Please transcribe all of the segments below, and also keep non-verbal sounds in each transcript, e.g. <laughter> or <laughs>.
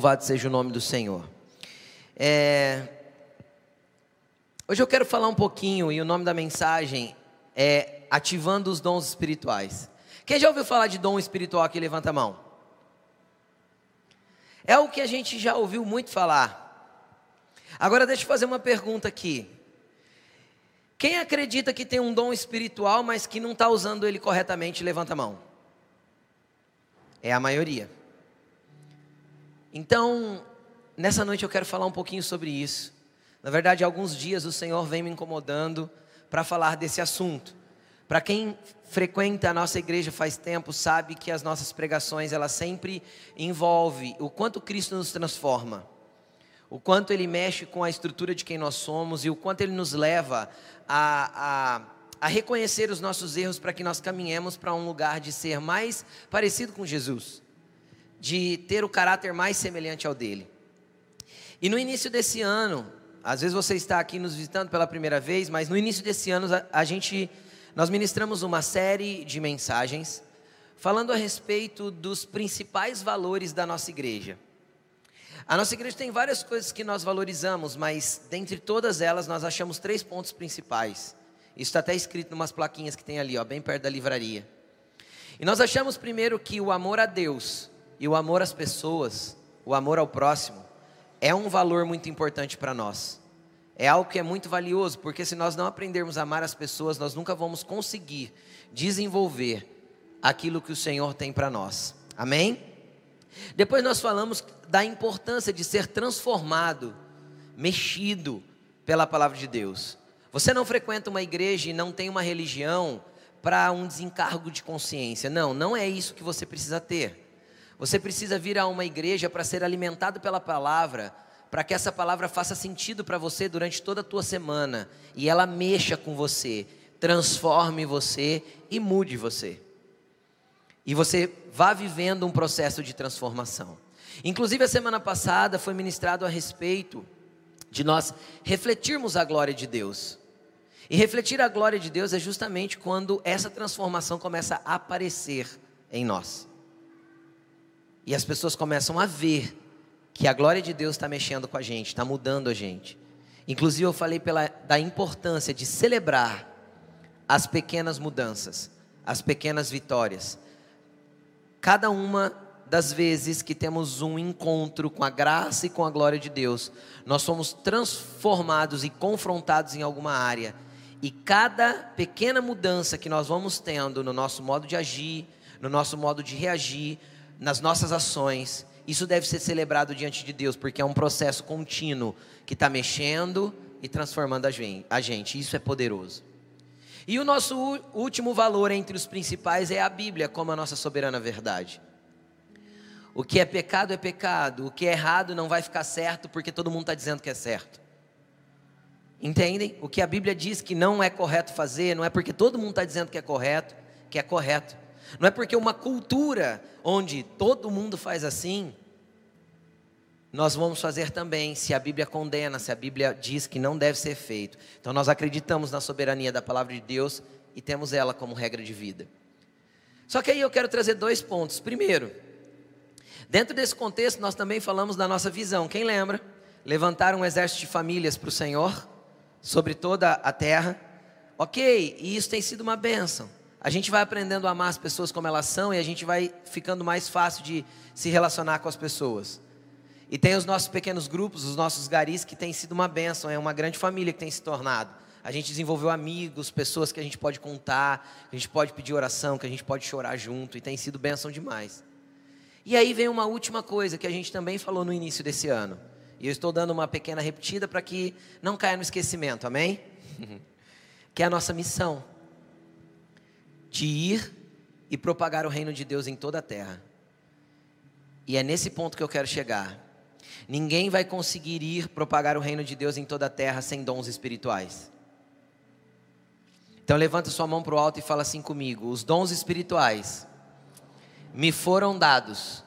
Louvado seja o nome do Senhor. É... Hoje eu quero falar um pouquinho, e o nome da mensagem é Ativando os Dons Espirituais. Quem já ouviu falar de dom espiritual aqui? Levanta a mão. É o que a gente já ouviu muito falar. Agora deixa eu fazer uma pergunta aqui. Quem acredita que tem um dom espiritual, mas que não está usando ele corretamente, levanta a mão. É a maioria. Então, nessa noite eu quero falar um pouquinho sobre isso. Na verdade, há alguns dias o Senhor vem me incomodando para falar desse assunto. Para quem frequenta a nossa igreja faz tempo, sabe que as nossas pregações, ela sempre envolve o quanto Cristo nos transforma. O quanto ele mexe com a estrutura de quem nós somos e o quanto ele nos leva a, a, a reconhecer os nossos erros para que nós caminhemos para um lugar de ser mais parecido com Jesus de ter o caráter mais semelhante ao dele. E no início desse ano, às vezes você está aqui nos visitando pela primeira vez, mas no início desse ano a, gente nós ministramos uma série de mensagens falando a respeito dos principais valores da nossa igreja. A nossa igreja tem várias coisas que nós valorizamos, mas dentre todas elas nós achamos três pontos principais. Isso está até escrito em umas plaquinhas que tem ali, ó, bem perto da livraria. E nós achamos primeiro que o amor a Deus e o amor às pessoas, o amor ao próximo, é um valor muito importante para nós. É algo que é muito valioso, porque se nós não aprendermos a amar as pessoas, nós nunca vamos conseguir desenvolver aquilo que o Senhor tem para nós. Amém? Depois nós falamos da importância de ser transformado, mexido pela palavra de Deus. Você não frequenta uma igreja e não tem uma religião para um desencargo de consciência. Não, não é isso que você precisa ter. Você precisa vir a uma igreja para ser alimentado pela palavra, para que essa palavra faça sentido para você durante toda a tua semana e ela mexa com você, transforme você e mude você. E você vá vivendo um processo de transformação. Inclusive, a semana passada foi ministrado a respeito de nós refletirmos a glória de Deus. E refletir a glória de Deus é justamente quando essa transformação começa a aparecer em nós. E as pessoas começam a ver que a glória de Deus está mexendo com a gente, está mudando a gente. Inclusive, eu falei pela, da importância de celebrar as pequenas mudanças, as pequenas vitórias. Cada uma das vezes que temos um encontro com a graça e com a glória de Deus, nós somos transformados e confrontados em alguma área. E cada pequena mudança que nós vamos tendo no nosso modo de agir, no nosso modo de reagir, nas nossas ações, isso deve ser celebrado diante de Deus, porque é um processo contínuo que está mexendo e transformando a gente. Isso é poderoso. E o nosso último valor entre os principais é a Bíblia, como a nossa soberana verdade. O que é pecado é pecado, o que é errado não vai ficar certo porque todo mundo está dizendo que é certo. Entendem? O que a Bíblia diz que não é correto fazer, não é porque todo mundo está dizendo que é correto, que é correto. Não é porque uma cultura onde todo mundo faz assim, nós vamos fazer também, se a Bíblia condena, se a Bíblia diz que não deve ser feito. Então nós acreditamos na soberania da palavra de Deus e temos ela como regra de vida. Só que aí eu quero trazer dois pontos. Primeiro, dentro desse contexto nós também falamos da nossa visão. Quem lembra? Levantar um exército de famílias para o Senhor sobre toda a terra. Ok, e isso tem sido uma bênção a gente vai aprendendo a amar as pessoas como elas são e a gente vai ficando mais fácil de se relacionar com as pessoas. E tem os nossos pequenos grupos, os nossos garis, que tem sido uma bênção, é uma grande família que tem se tornado. A gente desenvolveu amigos, pessoas que a gente pode contar, que a gente pode pedir oração, que a gente pode chorar junto, e tem sido bênção demais. E aí vem uma última coisa que a gente também falou no início desse ano. E eu estou dando uma pequena repetida para que não caia no esquecimento, amém? <laughs> que é a nossa missão de ir e propagar o reino de Deus em toda a terra. E é nesse ponto que eu quero chegar. Ninguém vai conseguir ir propagar o reino de Deus em toda a terra sem dons espirituais. Então levanta sua mão para o alto e fala assim comigo: os dons espirituais me foram dados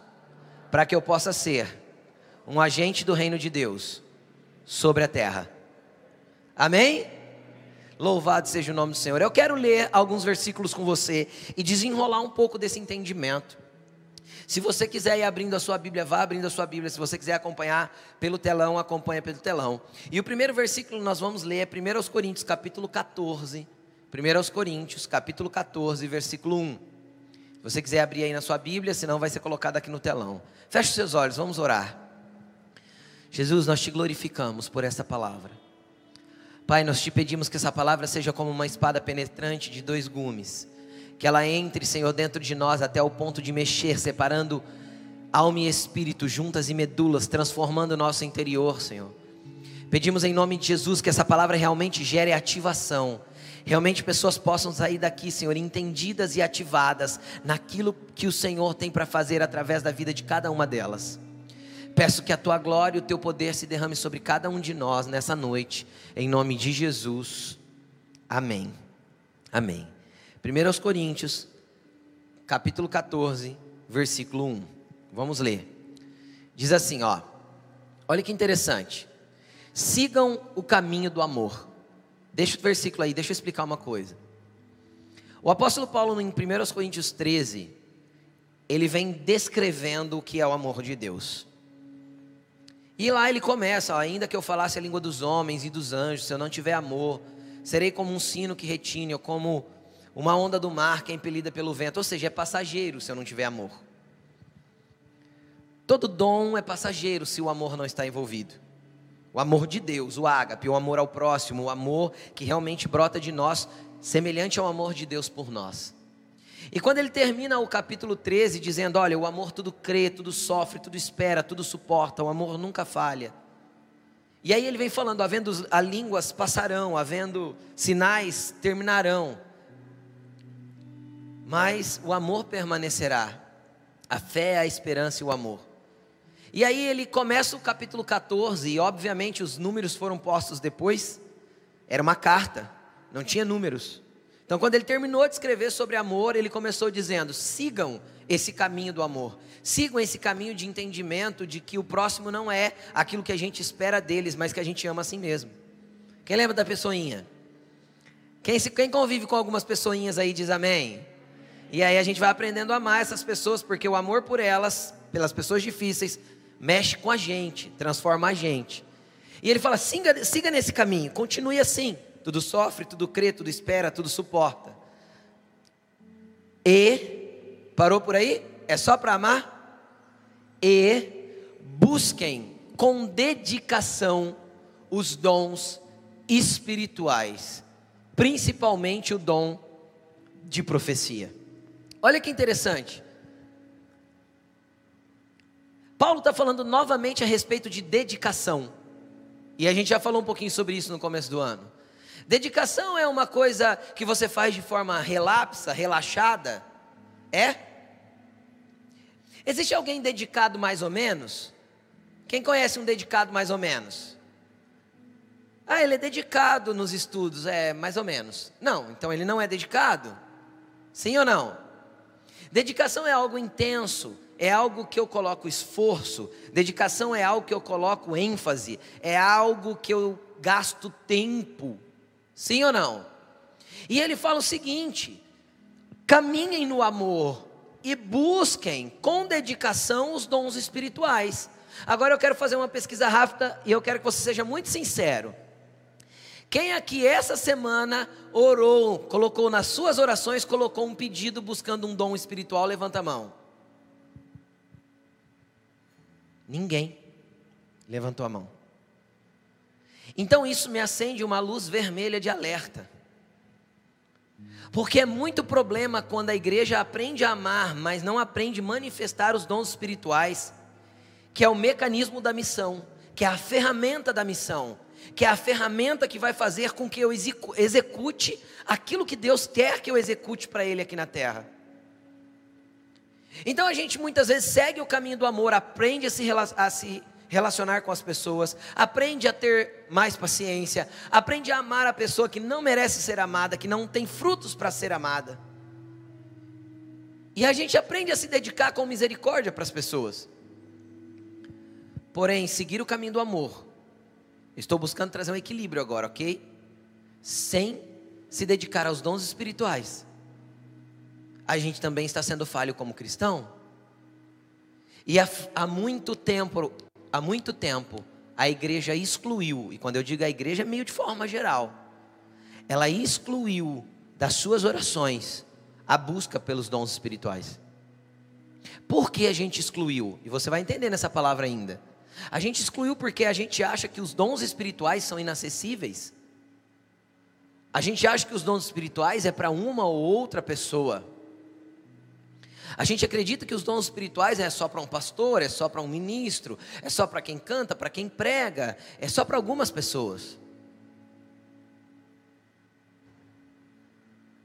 para que eu possa ser um agente do reino de Deus sobre a terra. Amém? Louvado seja o nome do Senhor. Eu quero ler alguns versículos com você e desenrolar um pouco desse entendimento. Se você quiser ir abrindo a sua Bíblia, vá abrindo a sua Bíblia. Se você quiser acompanhar pelo telão, acompanha pelo telão. E o primeiro versículo nós vamos ler é 1 Coríntios, capítulo 14. 1 Coríntios, capítulo 14, versículo 1. Se você quiser abrir aí na sua Bíblia, senão vai ser colocado aqui no telão. Feche os seus olhos, vamos orar. Jesus, nós te glorificamos por essa palavra. Pai, nós te pedimos que essa palavra seja como uma espada penetrante de dois gumes que ela entre, Senhor, dentro de nós até o ponto de mexer, separando alma e espírito, juntas e medulas, transformando o nosso interior, Senhor. Pedimos em nome de Jesus que essa palavra realmente gere ativação. Realmente pessoas possam sair daqui, Senhor, entendidas e ativadas naquilo que o Senhor tem para fazer através da vida de cada uma delas. Peço que a tua glória e o teu poder se derrame sobre cada um de nós nessa noite, em nome de Jesus. Amém. Amém. 1 Coríntios, capítulo 14, versículo 1. Vamos ler. Diz assim, ó. Olha que interessante. Sigam o caminho do amor. Deixa o versículo aí, deixa eu explicar uma coisa. O apóstolo Paulo, em 1 Coríntios 13, ele vem descrevendo o que é o amor de Deus. E lá ele começa, ainda que eu falasse a língua dos homens e dos anjos, se eu não tiver amor, serei como um sino que retine, ou como uma onda do mar que é impelida pelo vento, ou seja, é passageiro se eu não tiver amor. Todo dom é passageiro se o amor não está envolvido. O amor de Deus, o ágape, o amor ao próximo, o amor que realmente brota de nós, semelhante ao amor de Deus por nós. E quando ele termina o capítulo 13 dizendo: Olha, o amor tudo crê, tudo sofre, tudo espera, tudo suporta, o amor nunca falha. E aí ele vem falando: havendo a línguas passarão, havendo sinais terminarão, mas o amor permanecerá. A fé, a esperança e o amor. E aí ele começa o capítulo 14, e obviamente os números foram postos depois. Era uma carta, não tinha números. Então, quando ele terminou de escrever sobre amor, ele começou dizendo: sigam esse caminho do amor, sigam esse caminho de entendimento de que o próximo não é aquilo que a gente espera deles, mas que a gente ama assim mesmo. Quem lembra da pessoinha? Quem, quem convive com algumas pessoinhas aí diz amém? E aí a gente vai aprendendo a amar essas pessoas, porque o amor por elas, pelas pessoas difíceis, mexe com a gente, transforma a gente. E ele fala: siga, siga nesse caminho, continue assim. Tudo sofre, tudo crê, tudo espera, tudo suporta. E, parou por aí? É só para amar? E busquem com dedicação os dons espirituais, principalmente o dom de profecia. Olha que interessante. Paulo está falando novamente a respeito de dedicação. E a gente já falou um pouquinho sobre isso no começo do ano. Dedicação é uma coisa que você faz de forma relapsa, relaxada? É? Existe alguém dedicado mais ou menos? Quem conhece um dedicado mais ou menos? Ah, ele é dedicado nos estudos, é mais ou menos. Não, então ele não é dedicado? Sim ou não? Dedicação é algo intenso, é algo que eu coloco esforço, dedicação é algo que eu coloco ênfase, é algo que eu gasto tempo. Sim ou não? E ele fala o seguinte: caminhem no amor e busquem com dedicação os dons espirituais. Agora eu quero fazer uma pesquisa rápida e eu quero que você seja muito sincero. Quem aqui essa semana orou, colocou nas suas orações, colocou um pedido buscando um dom espiritual? Levanta a mão. Ninguém levantou a mão. Então isso me acende uma luz vermelha de alerta. Porque é muito problema quando a igreja aprende a amar, mas não aprende a manifestar os dons espirituais, que é o mecanismo da missão, que é a ferramenta da missão que é a ferramenta que vai fazer com que eu execute aquilo que Deus quer que eu execute para Ele aqui na terra. Então a gente muitas vezes segue o caminho do amor, aprende a se, se relacionar com as pessoas, aprende a ter mais paciência, aprende a amar a pessoa que não merece ser amada, que não tem frutos para ser amada. E a gente aprende a se dedicar com misericórdia para as pessoas. Porém, seguir o caminho do amor Estou buscando trazer um equilíbrio agora, ok? Sem se dedicar aos dons espirituais. A gente também está sendo falho como cristão? E há, há muito tempo, há muito tempo, a igreja excluiu, e quando eu digo a igreja é meio de forma geral, ela excluiu das suas orações a busca pelos dons espirituais. Por que a gente excluiu? E você vai entender nessa palavra ainda. A gente excluiu porque a gente acha que os dons espirituais são inacessíveis. A gente acha que os dons espirituais é para uma ou outra pessoa. A gente acredita que os dons espirituais é só para um pastor, é só para um ministro, é só para quem canta, para quem prega, é só para algumas pessoas.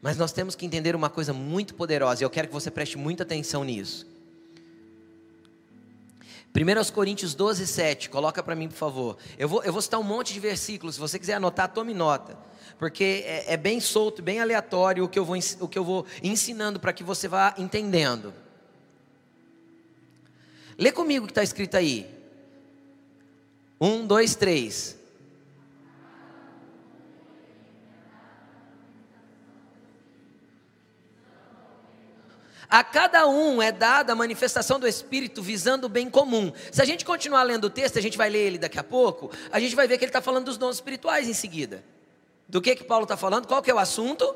Mas nós temos que entender uma coisa muito poderosa, e eu quero que você preste muita atenção nisso. 1 Coríntios 12, 7, coloca para mim, por favor. Eu vou, eu vou citar um monte de versículos, se você quiser anotar, tome nota. Porque é, é bem solto, bem aleatório o que eu vou, o que eu vou ensinando para que você vá entendendo. Lê comigo o que está escrito aí. Um, dois, três. A cada um é dada a manifestação do Espírito visando o bem comum. Se a gente continuar lendo o texto, a gente vai ler ele daqui a pouco, a gente vai ver que ele está falando dos dons espirituais em seguida. Do que que Paulo está falando? Qual que é o assunto?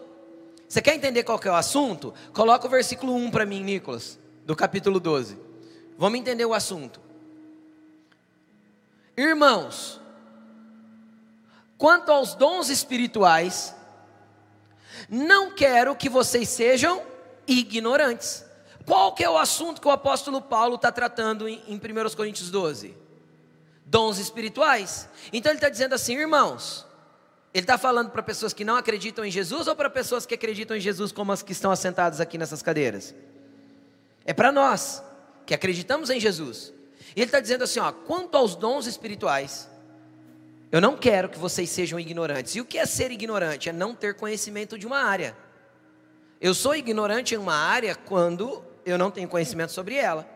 Você quer entender qual que é o assunto? Coloca o versículo 1 para mim, Nicolas, do capítulo 12. Vamos entender o assunto. Irmãos, quanto aos dons espirituais, não quero que vocês sejam ignorantes. Qual que é o assunto que o apóstolo Paulo está tratando em, em 1 Coríntios 12? Dons espirituais. Então ele está dizendo assim, irmãos, ele está falando para pessoas que não acreditam em Jesus ou para pessoas que acreditam em Jesus, como as que estão assentadas aqui nessas cadeiras? É para nós, que acreditamos em Jesus. E ele está dizendo assim: ó, quanto aos dons espirituais, eu não quero que vocês sejam ignorantes. E o que é ser ignorante? É não ter conhecimento de uma área. Eu sou ignorante em uma área quando eu não tenho conhecimento sobre ela.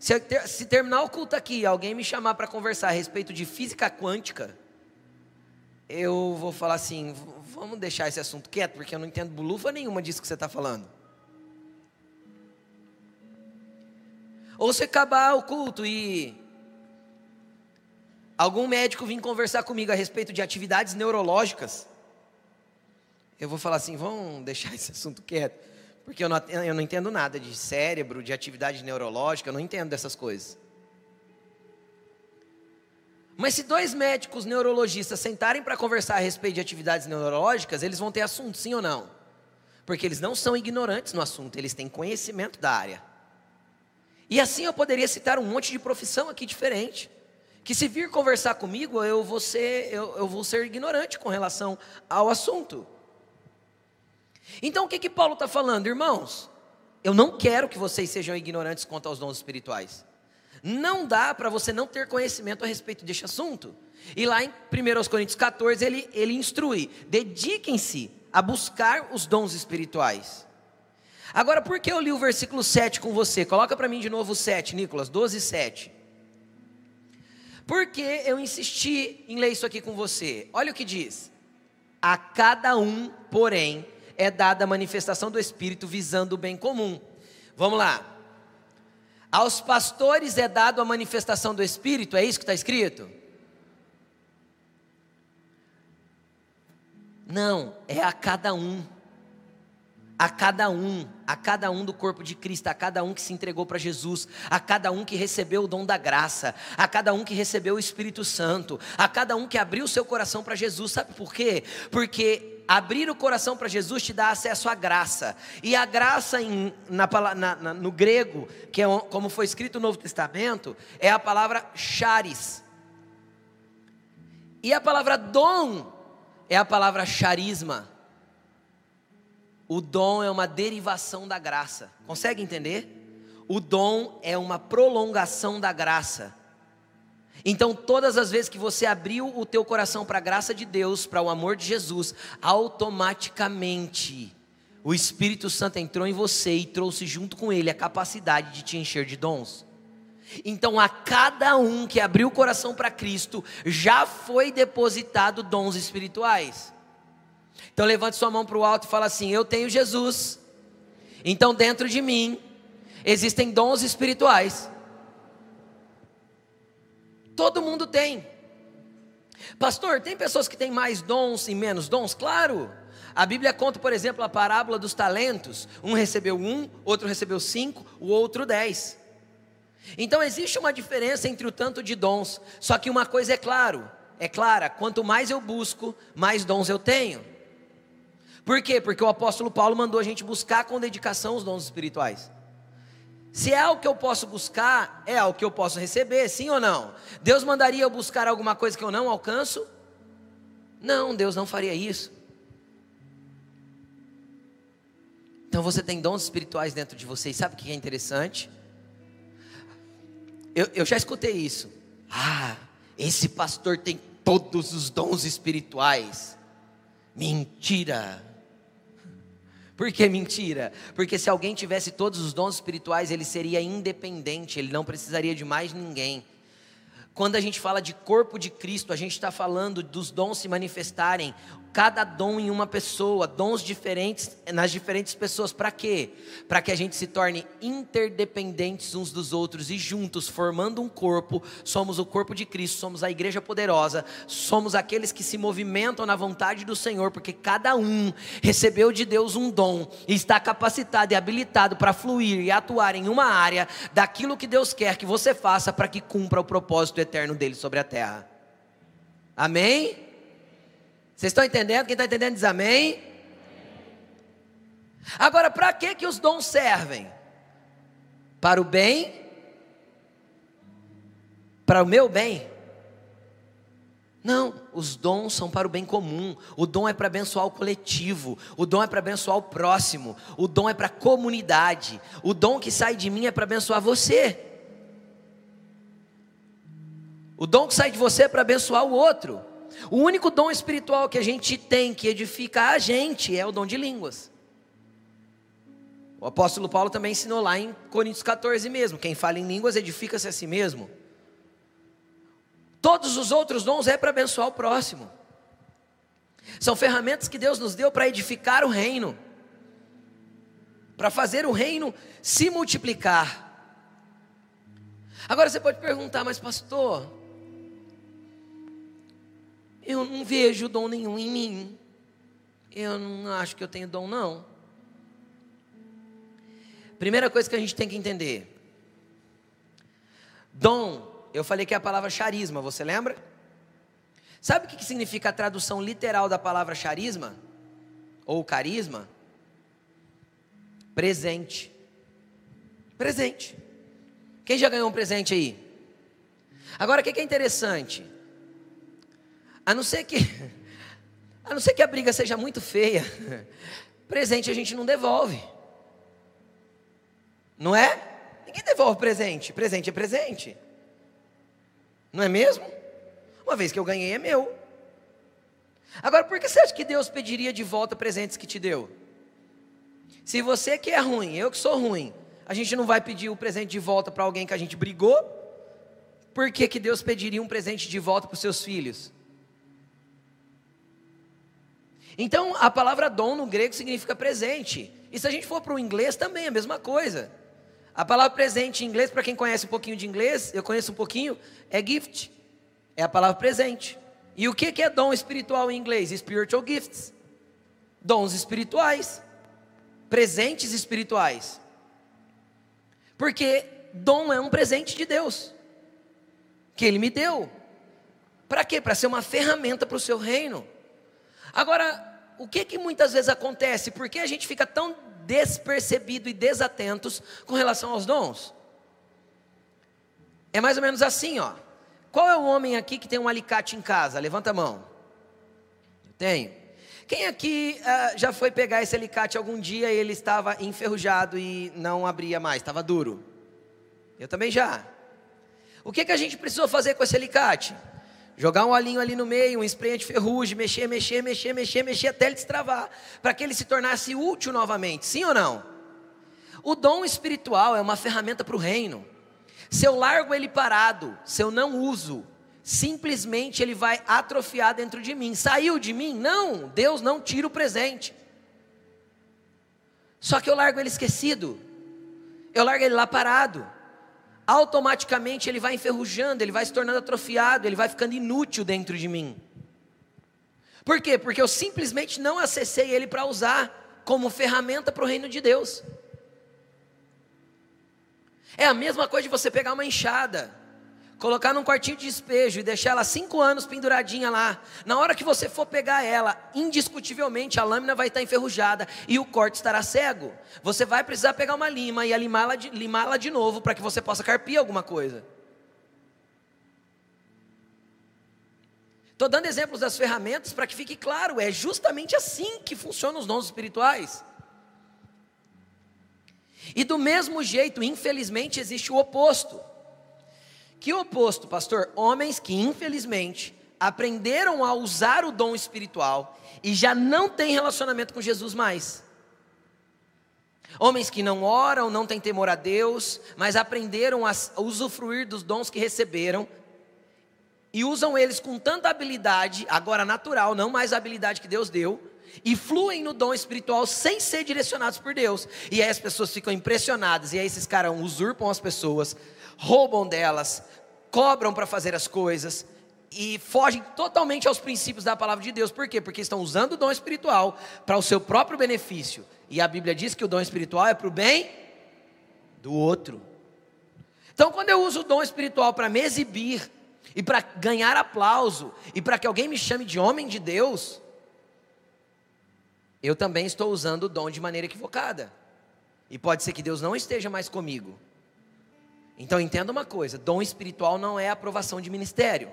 Se, ter, se terminar o culto aqui, alguém me chamar para conversar a respeito de física quântica, eu vou falar assim: vamos deixar esse assunto quieto, porque eu não entendo bulufa nenhuma disso que você está falando. Ou se acabar o culto e algum médico vir conversar comigo a respeito de atividades neurológicas, eu vou falar assim: vamos <laughs> deixar esse assunto quieto, porque eu não, eu não entendo nada de cérebro, de atividade neurológica, eu não entendo dessas coisas. Mas se dois médicos neurologistas sentarem para conversar a respeito de atividades neurológicas, eles vão ter assunto, sim ou não? Porque eles não são ignorantes no assunto, eles têm conhecimento da área. E assim eu poderia citar um monte de profissão aqui diferente. Que se vir conversar comigo, eu vou ser, eu, eu vou ser ignorante com relação ao assunto. Então o que que Paulo está falando, irmãos? Eu não quero que vocês sejam ignorantes quanto aos dons espirituais. Não dá para você não ter conhecimento a respeito deste assunto. E lá em 1 Coríntios 14 ele, ele instrui: dediquem-se a buscar os dons espirituais. Agora, por que eu li o versículo 7 com você? Coloca para mim de novo o 7, Nicolas, 12, 7. Por que eu insisti em ler isso aqui com você? Olha o que diz: A cada um, porém, é dada a manifestação do Espírito visando o bem comum. Vamos lá. Aos pastores é dado a manifestação do Espírito, é isso que está escrito? Não, é a cada um. A cada um, a cada um do corpo de Cristo, a cada um que se entregou para Jesus, a cada um que recebeu o dom da graça, a cada um que recebeu o Espírito Santo, a cada um que abriu seu coração para Jesus, sabe por quê? Porque abrir o coração para Jesus te dá acesso à graça. E a graça em, na, na, no grego, que é como foi escrito no Novo Testamento, é a palavra charis. E a palavra dom é a palavra charisma. O dom é uma derivação da graça. Consegue entender? O dom é uma prolongação da graça. Então, todas as vezes que você abriu o teu coração para a graça de Deus, para o amor de Jesus, automaticamente o Espírito Santo entrou em você e trouxe junto com ele a capacidade de te encher de dons. Então, a cada um que abriu o coração para Cristo, já foi depositado dons espirituais. Então, levante sua mão para o alto e fala assim: Eu tenho Jesus. Então, dentro de mim existem dons espirituais. Todo mundo tem. Pastor, tem pessoas que têm mais dons e menos dons? Claro. A Bíblia conta, por exemplo, a parábola dos talentos. Um recebeu um, outro recebeu cinco, o outro dez. Então existe uma diferença entre o tanto de dons. Só que uma coisa é claro, é clara: quanto mais eu busco, mais dons eu tenho. Por quê? Porque o apóstolo Paulo mandou a gente buscar com dedicação os dons espirituais. Se é algo que eu posso buscar, é algo que eu posso receber, sim ou não? Deus mandaria eu buscar alguma coisa que eu não alcanço? Não, Deus não faria isso. Então você tem dons espirituais dentro de você, e sabe o que é interessante? Eu, eu já escutei isso. Ah, esse pastor tem todos os dons espirituais. Mentira. Por que mentira? Porque se alguém tivesse todos os dons espirituais, ele seria independente, ele não precisaria de mais ninguém. Quando a gente fala de corpo de Cristo, a gente está falando dos dons se manifestarem cada dom em uma pessoa, dons diferentes nas diferentes pessoas, para quê? Para que a gente se torne interdependentes uns dos outros e juntos, formando um corpo, somos o corpo de Cristo, somos a igreja poderosa, somos aqueles que se movimentam na vontade do Senhor, porque cada um recebeu de Deus um dom e está capacitado e habilitado para fluir e atuar em uma área daquilo que Deus quer que você faça para que cumpra o propósito eterno dele sobre a terra. Amém? Vocês estão entendendo? Quem está entendendo diz amém. Agora, para que, que os dons servem? Para o bem? Para o meu bem? Não, os dons são para o bem comum. O dom é para abençoar o coletivo. O dom é para abençoar o próximo. O dom é para a comunidade. O dom que sai de mim é para abençoar você. O dom que sai de você é para abençoar o outro. O único dom espiritual que a gente tem que edificar a gente é o dom de línguas. O apóstolo Paulo também ensinou lá em Coríntios 14 mesmo: quem fala em línguas edifica-se a si mesmo. Todos os outros dons é para abençoar o próximo. São ferramentas que Deus nos deu para edificar o reino, para fazer o reino se multiplicar. Agora você pode perguntar, mas pastor, eu não vejo dom nenhum em mim. Eu não acho que eu tenho dom, não. Primeira coisa que a gente tem que entender: dom, eu falei que é a palavra charisma, você lembra? Sabe o que significa a tradução literal da palavra charisma? Ou carisma? Presente. Presente. Quem já ganhou um presente aí? Agora, o que é interessante? A não ser que <laughs> a não ser que a briga seja muito feia, <laughs> presente a gente não devolve. Não é? Ninguém devolve presente. Presente é presente. Não é mesmo? Uma vez que eu ganhei é meu. Agora, por que você acha que Deus pediria de volta presentes que te deu? Se você que é ruim, eu que sou ruim, a gente não vai pedir o presente de volta para alguém que a gente brigou? Por que, que Deus pediria um presente de volta para os seus filhos? Então, a palavra dom no grego significa presente. E se a gente for para o inglês, também é a mesma coisa. A palavra presente em inglês, para quem conhece um pouquinho de inglês, eu conheço um pouquinho, é gift. É a palavra presente. E o que é dom espiritual em inglês? Spiritual gifts. Dons espirituais. Presentes espirituais. Porque dom é um presente de Deus. Que Ele me deu. Para quê? Para ser uma ferramenta para o seu reino. Agora, o que que muitas vezes acontece? Por que a gente fica tão despercebido e desatentos com relação aos dons? É mais ou menos assim, ó. Qual é o homem aqui que tem um alicate em casa? Levanta a mão. Tenho. Quem aqui uh, já foi pegar esse alicate algum dia e ele estava enferrujado e não abria mais, estava duro? Eu também já. O que, que a gente precisou fazer com esse alicate? Jogar um olhinho ali no meio, um spray de ferrugem, mexer, mexer, mexer, mexer, mexer até ele destravar, para que ele se tornasse útil novamente, sim ou não? O dom espiritual é uma ferramenta para o reino. Se eu largo ele parado, se eu não uso, simplesmente ele vai atrofiar dentro de mim. Saiu de mim? Não, Deus não tira o presente. Só que eu largo ele esquecido, eu largo ele lá parado. Automaticamente ele vai enferrujando, ele vai se tornando atrofiado, ele vai ficando inútil dentro de mim. Por quê? Porque eu simplesmente não acessei ele para usar como ferramenta para o reino de Deus. É a mesma coisa de você pegar uma enxada colocar num quartinho de despejo e deixar ela cinco anos penduradinha lá. Na hora que você for pegar ela, indiscutivelmente a lâmina vai estar enferrujada e o corte estará cego. Você vai precisar pegar uma lima e limá-la de, limá de novo para que você possa carpir alguma coisa. Estou dando exemplos das ferramentas para que fique claro, é justamente assim que funcionam os dons espirituais. E do mesmo jeito, infelizmente, existe o oposto. Que oposto, pastor? Homens que, infelizmente, aprenderam a usar o dom espiritual e já não têm relacionamento com Jesus mais. Homens que não oram, não têm temor a Deus, mas aprenderam a usufruir dos dons que receberam e usam eles com tanta habilidade, agora natural, não mais a habilidade que Deus deu, e fluem no dom espiritual sem ser direcionados por Deus. E aí as pessoas ficam impressionadas, e aí esses caras usurpam as pessoas, roubam delas, cobram para fazer as coisas e fogem totalmente aos princípios da palavra de Deus. Por quê? Porque estão usando o dom espiritual para o seu próprio benefício. E a Bíblia diz que o dom espiritual é para o bem do outro. Então, quando eu uso o dom espiritual para me exibir e para ganhar aplauso e para que alguém me chame de homem de Deus, eu também estou usando o dom de maneira equivocada. E pode ser que Deus não esteja mais comigo. Então entenda uma coisa: dom espiritual não é aprovação de ministério.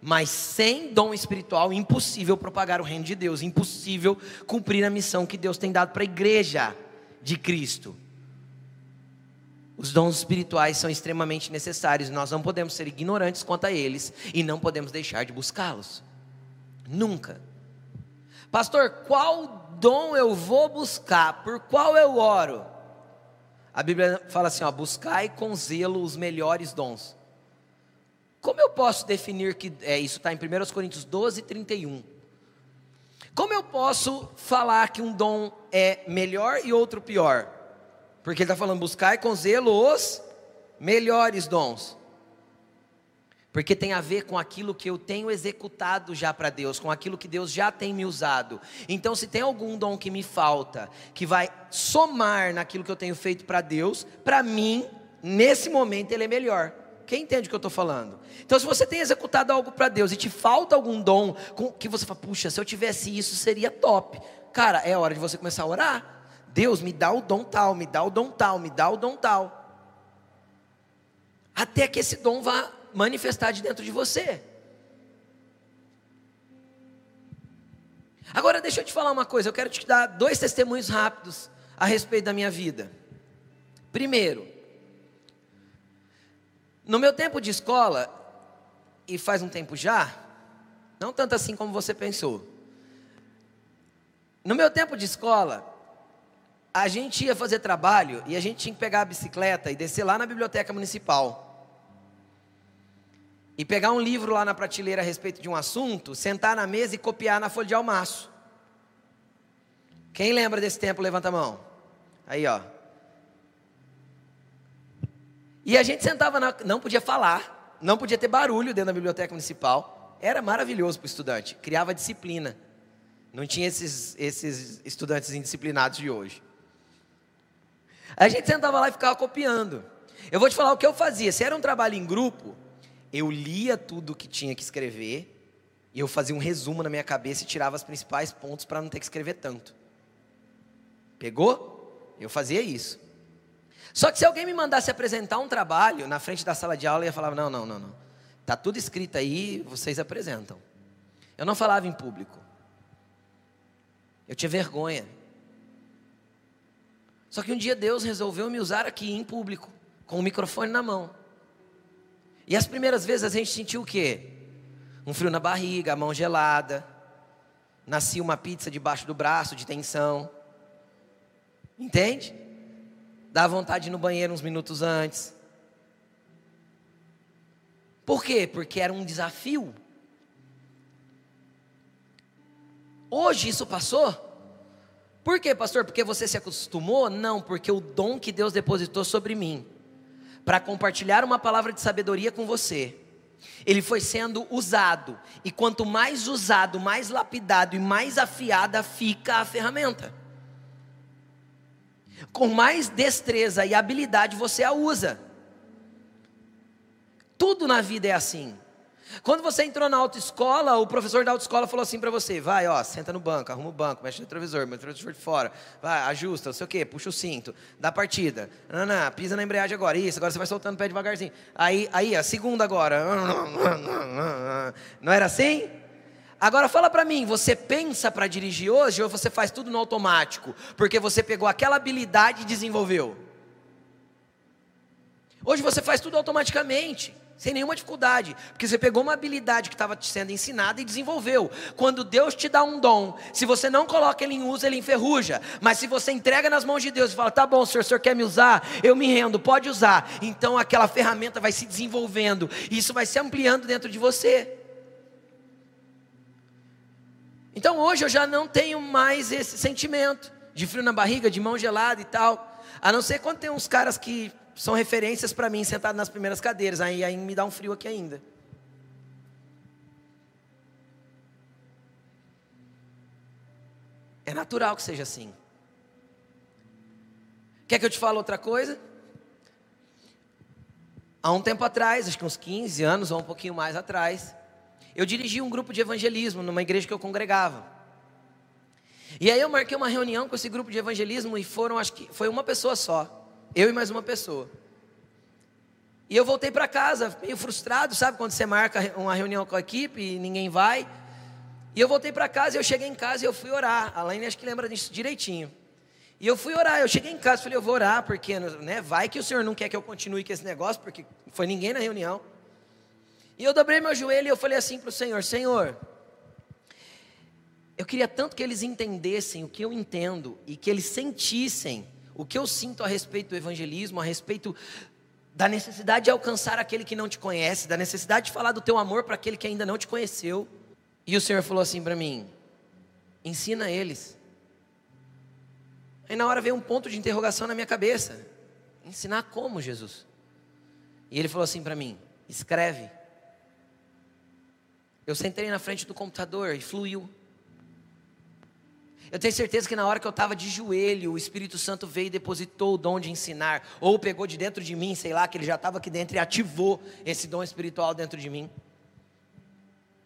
Mas sem dom espiritual, impossível propagar o reino de Deus, impossível cumprir a missão que Deus tem dado para a igreja de Cristo. Os dons espirituais são extremamente necessários, nós não podemos ser ignorantes quanto a eles e não podemos deixar de buscá-los. Nunca. Pastor, qual dom eu vou buscar? Por qual eu oro? A Bíblia fala assim: ó, buscai com zelo os melhores dons. Como eu posso definir que é, isso está em 1 Coríntios 12, 31? Como eu posso falar que um dom é melhor e outro pior? Porque ele está falando, buscai com zelo os melhores dons porque tem a ver com aquilo que eu tenho executado já para Deus, com aquilo que Deus já tem me usado. Então, se tem algum dom que me falta, que vai somar naquilo que eu tenho feito para Deus, para mim, nesse momento, ele é melhor. Quem entende o que eu estou falando? Então, se você tem executado algo para Deus e te falta algum dom, que você fala, puxa, se eu tivesse isso seria top. Cara, é hora de você começar a orar. Deus, me dá o dom tal, me dá o dom tal, me dá o dom tal. Até que esse dom vá manifestar de dentro de você. Agora deixa eu te falar uma coisa, eu quero te dar dois testemunhos rápidos a respeito da minha vida. Primeiro, no meu tempo de escola, e faz um tempo já, não tanto assim como você pensou. No meu tempo de escola, a gente ia fazer trabalho e a gente tinha que pegar a bicicleta e descer lá na biblioteca municipal e pegar um livro lá na prateleira a respeito de um assunto, sentar na mesa e copiar na folha de almaço. Quem lembra desse tempo, levanta a mão. Aí, ó. E a gente sentava, na, não podia falar, não podia ter barulho dentro da biblioteca municipal. Era maravilhoso para o estudante, criava disciplina. Não tinha esses, esses estudantes indisciplinados de hoje. A gente sentava lá e ficava copiando. Eu vou te falar o que eu fazia. Se era um trabalho em grupo, eu lia tudo que tinha que escrever e eu fazia um resumo na minha cabeça e tirava os principais pontos para não ter que escrever tanto. Pegou? Eu fazia isso. Só que se alguém me mandasse apresentar um trabalho na frente da sala de aula, eu ia falar: não, não, não, não. Tá tudo escrito aí, vocês apresentam. Eu não falava em público. Eu tinha vergonha. Só que um dia Deus resolveu me usar aqui em público, com o microfone na mão. E as primeiras vezes a gente sentiu o quê? Um frio na barriga, a mão gelada. Nascia uma pizza debaixo do braço de tensão. Entende? Dá vontade de ir no banheiro uns minutos antes. Por quê? Porque era um desafio. Hoje isso passou? Por quê, pastor? Porque você se acostumou? Não, porque o dom que Deus depositou sobre mim para compartilhar uma palavra de sabedoria com você. Ele foi sendo usado, e quanto mais usado, mais lapidado e mais afiada fica a ferramenta. Com mais destreza e habilidade você a usa. Tudo na vida é assim. Quando você entrou na autoescola, o professor da autoescola falou assim para você: vai, ó, senta no banco, arruma o banco, mexe no retrovisor, mexe o retrovisor de fora, vai, ajusta, não sei o quê, puxa o cinto, dá partida, não, não, pisa na embreagem agora, isso, agora você vai soltando o pé devagarzinho. Aí, aí, a segunda agora. <laughs> Não era assim? Agora fala para mim, você pensa para dirigir hoje ou você faz tudo no automático? Porque você pegou aquela habilidade e desenvolveu. Hoje você faz tudo automaticamente sem nenhuma dificuldade, porque você pegou uma habilidade que estava sendo ensinada e desenvolveu. Quando Deus te dá um dom, se você não coloca ele em uso, ele enferruja. Mas se você entrega nas mãos de Deus e fala: "Tá bom, Senhor, o Senhor quer me usar? Eu me rendo, pode usar". Então aquela ferramenta vai se desenvolvendo, e isso vai se ampliando dentro de você. Então hoje eu já não tenho mais esse sentimento de frio na barriga, de mão gelada e tal. A não ser quando tem uns caras que são referências para mim sentado nas primeiras cadeiras, aí, aí me dá um frio aqui ainda. É natural que seja assim. Quer que eu te fale outra coisa? Há um tempo atrás, acho que uns 15 anos ou um pouquinho mais atrás, eu dirigi um grupo de evangelismo numa igreja que eu congregava. E aí eu marquei uma reunião com esse grupo de evangelismo e foram, acho que foi uma pessoa só. Eu e mais uma pessoa. E eu voltei para casa, meio frustrado, sabe? Quando você marca uma reunião com a equipe e ninguém vai. E eu voltei para casa, eu cheguei em casa e eu fui orar. A Laine acho que lembra disso direitinho. E eu fui orar, eu cheguei em casa falei, eu vou orar, porque né, vai que o Senhor não quer que eu continue com esse negócio, porque foi ninguém na reunião. E eu dobrei meu joelho e eu falei assim para o Senhor, Senhor, eu queria tanto que eles entendessem o que eu entendo e que eles sentissem o que eu sinto a respeito do evangelismo, a respeito da necessidade de alcançar aquele que não te conhece, da necessidade de falar do teu amor para aquele que ainda não te conheceu. E o Senhor falou assim para mim: ensina eles. Aí na hora veio um ponto de interrogação na minha cabeça: ensinar como, Jesus? E ele falou assim para mim: escreve. Eu sentei na frente do computador e fluiu. Eu tenho certeza que na hora que eu estava de joelho, o Espírito Santo veio e depositou o dom de ensinar, ou pegou de dentro de mim, sei lá, que ele já estava aqui dentro e ativou esse dom espiritual dentro de mim.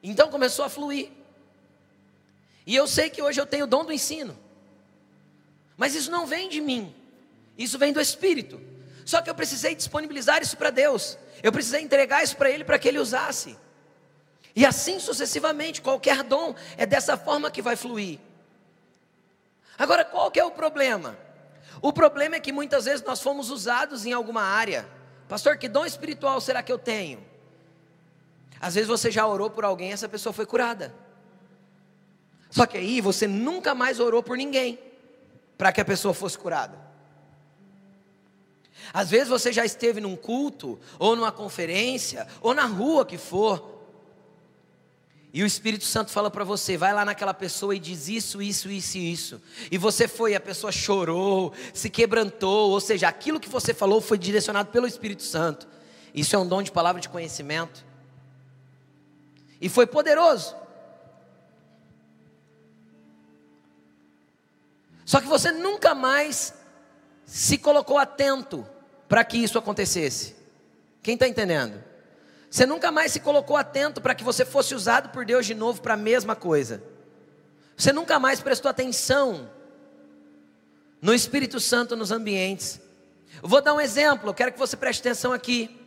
Então começou a fluir. E eu sei que hoje eu tenho o dom do ensino. Mas isso não vem de mim. Isso vem do Espírito. Só que eu precisei disponibilizar isso para Deus. Eu precisei entregar isso para Ele para que Ele usasse. E assim sucessivamente, qualquer dom é dessa forma que vai fluir. Agora, qual que é o problema? O problema é que muitas vezes nós fomos usados em alguma área. Pastor, que dom espiritual será que eu tenho? Às vezes você já orou por alguém e essa pessoa foi curada. Só que aí você nunca mais orou por ninguém para que a pessoa fosse curada. Às vezes você já esteve num culto, ou numa conferência, ou na rua que for, e o Espírito Santo fala para você, vai lá naquela pessoa e diz isso, isso, isso isso. E você foi, a pessoa chorou, se quebrantou, ou seja, aquilo que você falou foi direcionado pelo Espírito Santo. Isso é um dom de palavra de conhecimento. E foi poderoso. Só que você nunca mais se colocou atento para que isso acontecesse. Quem está entendendo? Você nunca mais se colocou atento para que você fosse usado por Deus de novo para a mesma coisa. Você nunca mais prestou atenção no Espírito Santo nos ambientes. Eu vou dar um exemplo, eu quero que você preste atenção aqui.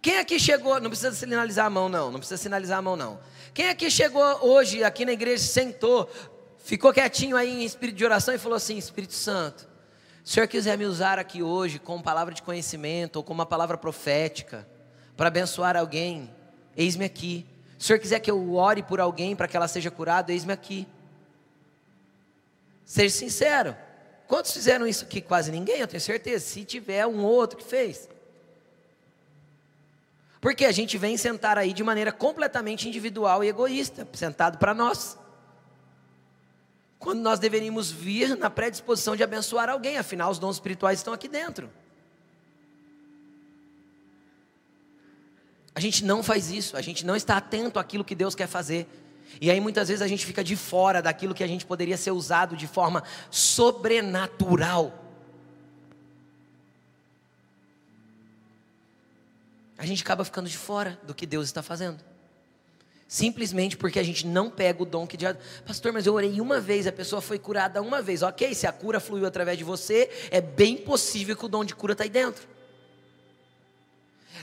Quem aqui chegou, não precisa sinalizar a mão não, não precisa sinalizar a mão não. Quem aqui chegou hoje aqui na igreja, sentou, ficou quietinho aí em espírito de oração e falou assim: Espírito Santo, o Senhor quiser me usar aqui hoje com palavra de conhecimento ou com uma palavra profética para abençoar alguém, eis-me aqui. Se o Senhor quiser que eu ore por alguém para que ela seja curada, eis-me aqui. Seja sincero. Quantos fizeram isso aqui? Quase ninguém, eu tenho certeza. Se tiver um ou outro que fez. Porque a gente vem sentar aí de maneira completamente individual e egoísta, sentado para nós. Quando nós deveríamos vir na predisposição de abençoar alguém, afinal, os dons espirituais estão aqui dentro. A gente não faz isso, a gente não está atento àquilo que Deus quer fazer. E aí muitas vezes a gente fica de fora daquilo que a gente poderia ser usado de forma sobrenatural. A gente acaba ficando de fora do que Deus está fazendo. Simplesmente porque a gente não pega o dom que Deus. Pastor, mas eu orei uma vez, a pessoa foi curada uma vez. Ok, se a cura fluiu através de você, é bem possível que o dom de cura está aí dentro.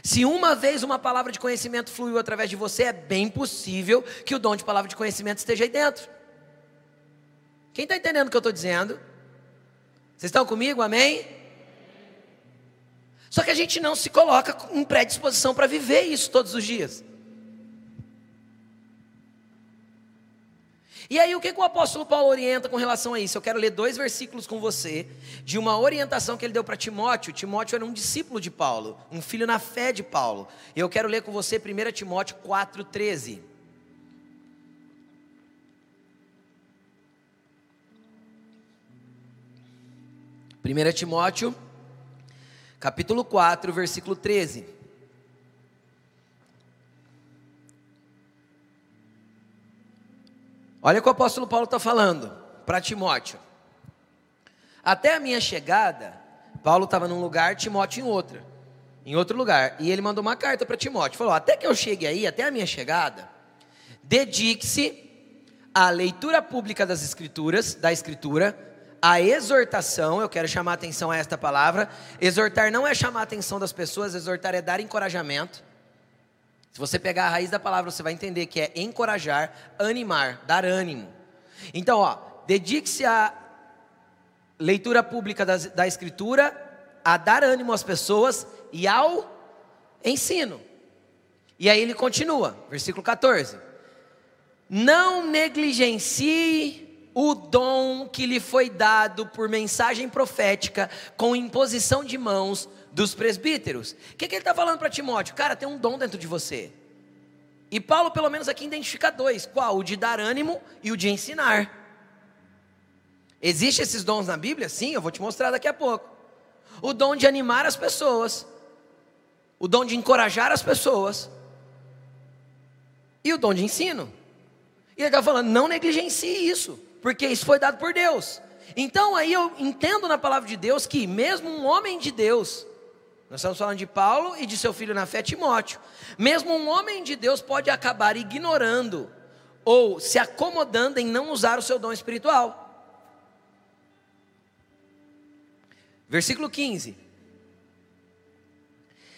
Se uma vez uma palavra de conhecimento fluiu através de você, é bem possível que o dom de palavra de conhecimento esteja aí dentro. Quem está entendendo o que eu estou dizendo? Vocês estão comigo? Amém? Só que a gente não se coloca em predisposição para viver isso todos os dias. E aí, o que, que o apóstolo Paulo orienta com relação a isso? Eu quero ler dois versículos com você, de uma orientação que ele deu para Timóteo. Timóteo era um discípulo de Paulo, um filho na fé de Paulo. E eu quero ler com você 1 Timóteo 4,13. Primeira Timóteo, capítulo 4, versículo 13. Olha o que o apóstolo Paulo está falando para Timóteo. Até a minha chegada, Paulo estava num lugar, Timóteo em outro, em outro lugar. E ele mandou uma carta para Timóteo. Falou: até que eu chegue aí, até a minha chegada, dedique-se à leitura pública das escrituras, da escritura, à exortação. Eu quero chamar a atenção a esta palavra. Exortar não é chamar a atenção das pessoas, exortar é dar encorajamento. Se você pegar a raiz da palavra, você vai entender que é encorajar, animar, dar ânimo. Então, ó, dedique-se à leitura pública da, da Escritura, a dar ânimo às pessoas e ao ensino. E aí ele continua, versículo 14: Não negligencie o dom que lhe foi dado por mensagem profética, com imposição de mãos dos presbíteros. O que, que ele está falando para Timóteo? Cara, tem um dom dentro de você. E Paulo, pelo menos aqui, identifica dois: qual? O de dar ânimo e o de ensinar. Existem esses dons na Bíblia? Sim, eu vou te mostrar daqui a pouco. O dom de animar as pessoas, o dom de encorajar as pessoas, e o dom de ensino. E ele está falando, não negligencie isso, porque isso foi dado por Deus. Então aí eu entendo na palavra de Deus que mesmo um homem de Deus, nós estamos falando de Paulo e de seu filho na fé, Timóteo. Mesmo um homem de Deus pode acabar ignorando ou se acomodando em não usar o seu dom espiritual. Versículo 15.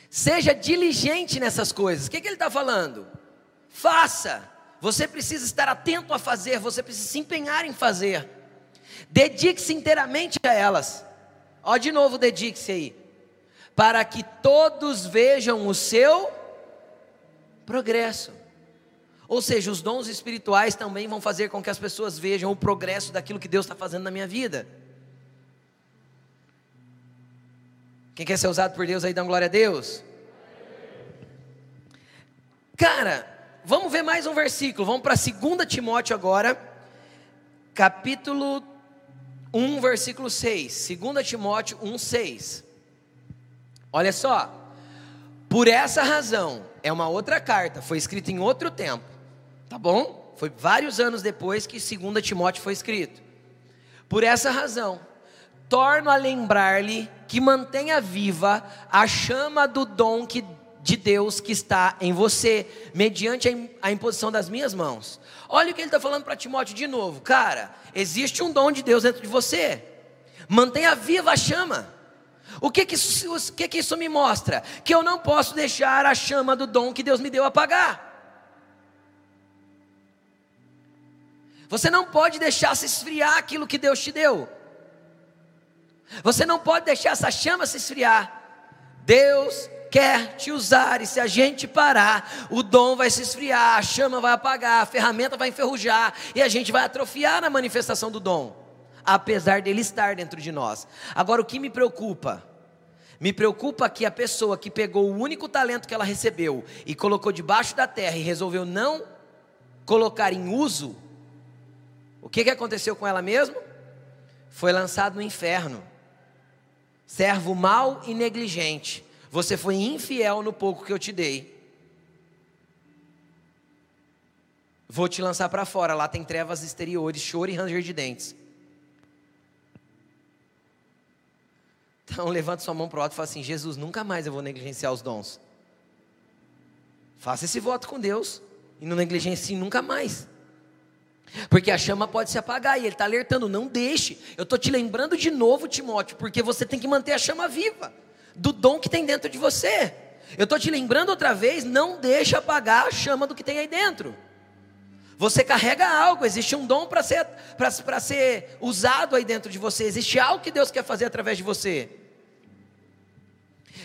Seja diligente nessas coisas. O que, que ele está falando? Faça. Você precisa estar atento a fazer, você precisa se empenhar em fazer. Dedique-se inteiramente a elas. Ó, de novo, dedique-se aí para que todos vejam o seu progresso. Ou seja, os dons espirituais também vão fazer com que as pessoas vejam o progresso daquilo que Deus está fazendo na minha vida. Quem quer ser usado por Deus aí, dá glória a Deus. Cara, vamos ver mais um versículo. Vamos para 2 Timóteo agora, capítulo 1, versículo 6. 2 Timóteo 1, 6. Olha só, por essa razão, é uma outra carta, foi escrita em outro tempo, tá bom? Foi vários anos depois que 2 Timóteo foi escrito. Por essa razão, torno a lembrar-lhe que mantenha viva a chama do dom que, de Deus que está em você, mediante a imposição das minhas mãos. Olha o que ele está falando para Timóteo de novo, cara. Existe um dom de Deus dentro de você, mantenha viva a chama. O que que, isso, o que que isso me mostra? Que eu não posso deixar a chama do dom que Deus me deu apagar. Você não pode deixar se esfriar aquilo que Deus te deu. Você não pode deixar essa chama se esfriar. Deus quer te usar, e se a gente parar, o dom vai se esfriar, a chama vai apagar, a ferramenta vai enferrujar, e a gente vai atrofiar na manifestação do dom apesar dele estar dentro de nós. Agora, o que me preocupa? Me preocupa que a pessoa que pegou o único talento que ela recebeu e colocou debaixo da terra e resolveu não colocar em uso, O que, que aconteceu com ela mesmo? Foi lançado no inferno. Servo mau e negligente. Você foi infiel no pouco que eu te dei. Vou te lançar para fora. Lá tem trevas exteriores, choro e ranger de dentes. Então <laughs> levanta sua mão para o alto e fala assim: Jesus, nunca mais eu vou negligenciar os dons. Faça esse voto com Deus e não negligencie nunca mais. Porque a chama pode se apagar e ele está alertando, não deixe. Eu estou te lembrando de novo, Timóteo, porque você tem que manter a chama viva do dom que tem dentro de você. Eu estou te lembrando outra vez, não deixe apagar a chama do que tem aí dentro. Você carrega algo, existe um dom para ser, ser usado aí dentro de você, existe algo que Deus quer fazer através de você.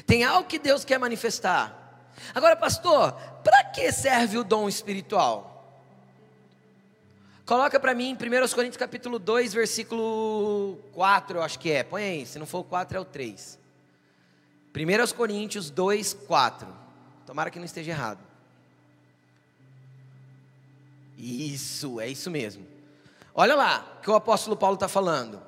Tem algo que Deus quer manifestar. Agora, pastor, para que serve o dom espiritual? Coloca para mim em 1 Coríntios capítulo 2, versículo 4, eu acho que é. Põe aí, se não for o 4 é o 3. 1 Coríntios 2, 4. Tomara que não esteja errado. Isso, é isso mesmo. Olha lá o que o apóstolo Paulo está falando.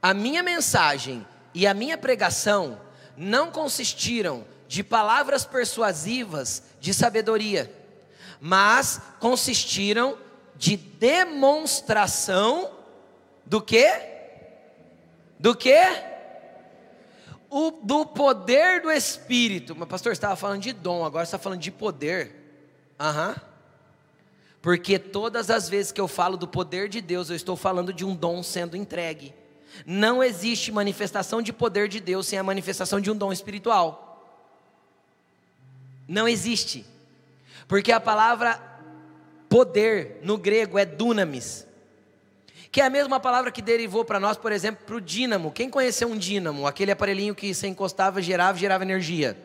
A minha mensagem e a minha pregação não consistiram de palavras persuasivas de sabedoria, mas consistiram de demonstração do que? Do que? Do poder do Espírito. Mas, pastor, estava falando de dom, agora está falando de poder. Aham. Uhum. Porque todas as vezes que eu falo do poder de Deus, eu estou falando de um dom sendo entregue. Não existe manifestação de poder de Deus sem a manifestação de um dom espiritual. Não existe. Porque a palavra poder no grego é dunamis, que é a mesma palavra que derivou para nós, por exemplo, para o dínamo. Quem conheceu um dínamo? Aquele aparelhinho que se encostava, gerava, gerava energia.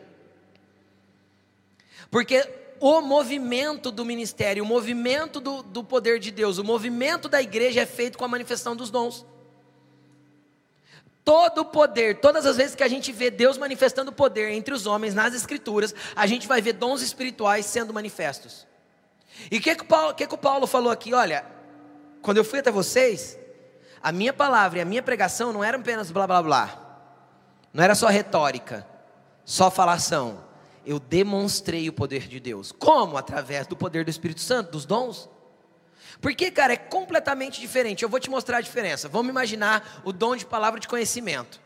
Porque o movimento do ministério, o movimento do, do poder de Deus, o movimento da igreja é feito com a manifestação dos dons. Todo o poder, todas as vezes que a gente vê Deus manifestando poder entre os homens nas Escrituras, a gente vai ver dons espirituais sendo manifestos. E o que, que, que, que o Paulo falou aqui? Olha, quando eu fui até vocês, a minha palavra e a minha pregação não eram apenas blá blá blá, não era só retórica, só falação. Eu demonstrei o poder de Deus. Como? Através do poder do Espírito Santo, dos dons. Porque, cara, é completamente diferente. Eu vou te mostrar a diferença. Vamos imaginar o dom de palavra de conhecimento.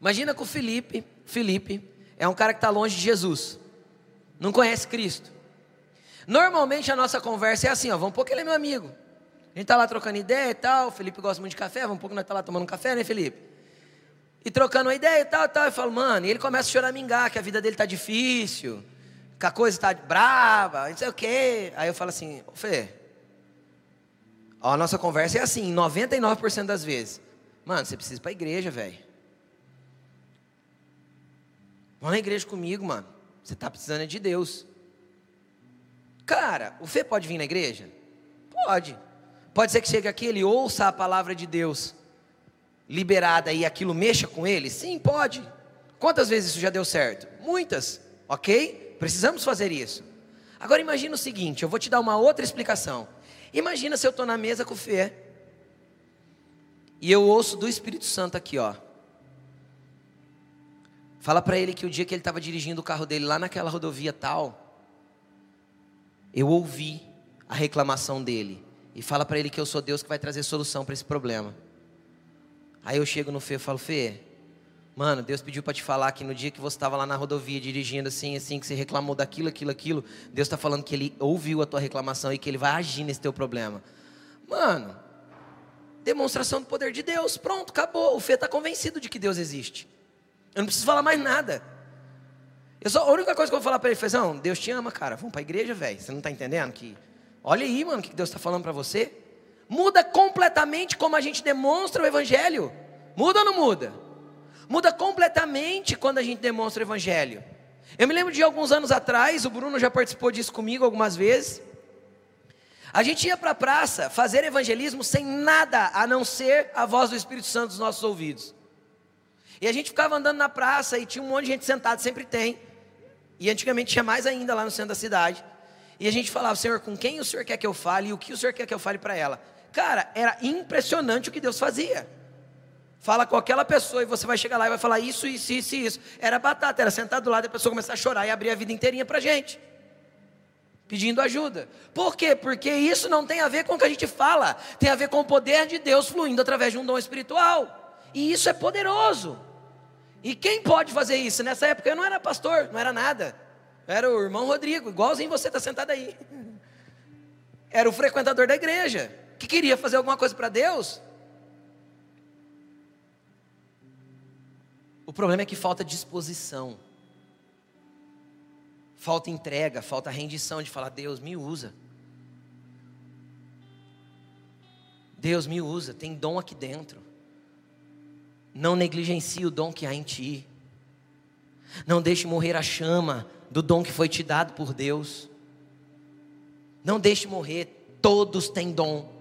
Imagina que o Felipe, Felipe, é um cara que está longe de Jesus, não conhece Cristo. Normalmente a nossa conversa é assim, ó, vamos pôr que ele é meu amigo. A gente está lá trocando ideia e tal, o Felipe gosta muito de café, vamos pôr que nós está lá tomando um café, né, Felipe? E trocando uma ideia e tal, tal, eu falo, mano, e ele começa a choramingar, que a vida dele está difícil, que a coisa está brava, não sei o quê. Aí eu falo assim, Fê, a nossa conversa é assim, 99% das vezes. Mano, você precisa ir para a igreja, velho. Vamos na igreja comigo, mano. Você está precisando de Deus. Cara, o Fê pode vir na igreja? Pode. Pode ser que chegue aqui, ele ouça a palavra de Deus liberada e aquilo mexa com ele? Sim, pode. Quantas vezes isso já deu certo? Muitas, ok? Precisamos fazer isso. Agora imagina o seguinte, eu vou te dar uma outra explicação. Imagina se eu estou na mesa com o Fê e eu ouço do Espírito Santo aqui, ó. Fala para ele que o dia que ele estava dirigindo o carro dele lá naquela rodovia tal, eu ouvi a reclamação dele e fala para ele que eu sou Deus que vai trazer solução para esse problema. Aí eu chego no Fê e falo, Fê, Mano, Deus pediu para te falar que no dia que você estava lá na rodovia dirigindo assim, assim, que você reclamou daquilo, aquilo, aquilo, Deus está falando que Ele ouviu a tua reclamação e que Ele vai agir nesse teu problema. Mano, demonstração do poder de Deus, pronto, acabou. O Fê está convencido de que Deus existe. Eu não preciso falar mais nada. Eu só, a única coisa que eu vou falar para ele foi: não, Deus te ama, cara. Vamos para a igreja, velho. Você não está entendendo que? Olha aí, mano, o que Deus está falando para você. Muda completamente como a gente demonstra o Evangelho. Muda ou não muda? Muda completamente quando a gente demonstra o Evangelho. Eu me lembro de alguns anos atrás, o Bruno já participou disso comigo algumas vezes. A gente ia para a praça fazer evangelismo sem nada a não ser a voz do Espírito Santo nos nossos ouvidos. E a gente ficava andando na praça e tinha um monte de gente sentada, sempre tem. E antigamente tinha mais ainda lá no centro da cidade. E a gente falava, Senhor, com quem o Senhor quer que eu fale e o que o Senhor quer que eu fale para ela? Cara, era impressionante o que Deus fazia. Fala com aquela pessoa e você vai chegar lá e vai falar isso, isso, isso, isso. Era batata, era sentado do lado e a pessoa começar a chorar e abrir a vida inteirinha para gente. Pedindo ajuda. Por quê? Porque isso não tem a ver com o que a gente fala. Tem a ver com o poder de Deus fluindo através de um dom espiritual. E isso é poderoso. E quem pode fazer isso? Nessa época eu não era pastor, não era nada. Era o irmão Rodrigo, igualzinho você está sentado aí. Era o frequentador da igreja, que queria fazer alguma coisa para Deus. O problema é que falta disposição, falta entrega, falta rendição de falar: Deus me usa. Deus me usa, tem dom aqui dentro. Não negligencie o dom que há em ti. Não deixe morrer a chama do dom que foi te dado por Deus. Não deixe morrer, todos têm dom.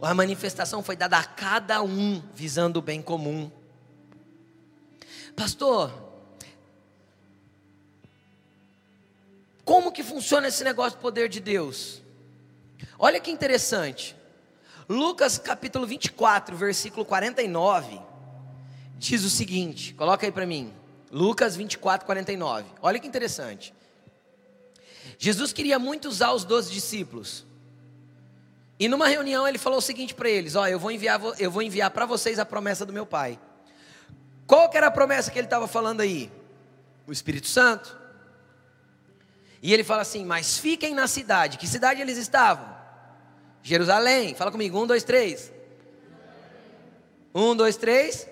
A manifestação foi dada a cada um visando o bem comum. Pastor, como que funciona esse negócio do poder de Deus? Olha que interessante. Lucas capítulo 24, versículo 49, diz o seguinte: coloca aí para mim. Lucas 24, 49. Olha que interessante. Jesus queria muito usar os doze discípulos. E numa reunião ele falou o seguinte para eles: Ó, eu vou enviar, eu vou enviar para vocês a promessa do meu Pai. Qual que era a promessa que ele estava falando aí? O Espírito Santo. E ele fala assim: Mas fiquem na cidade. Que cidade eles estavam? Jerusalém. Fala comigo: um, dois, três. Um, dois, três.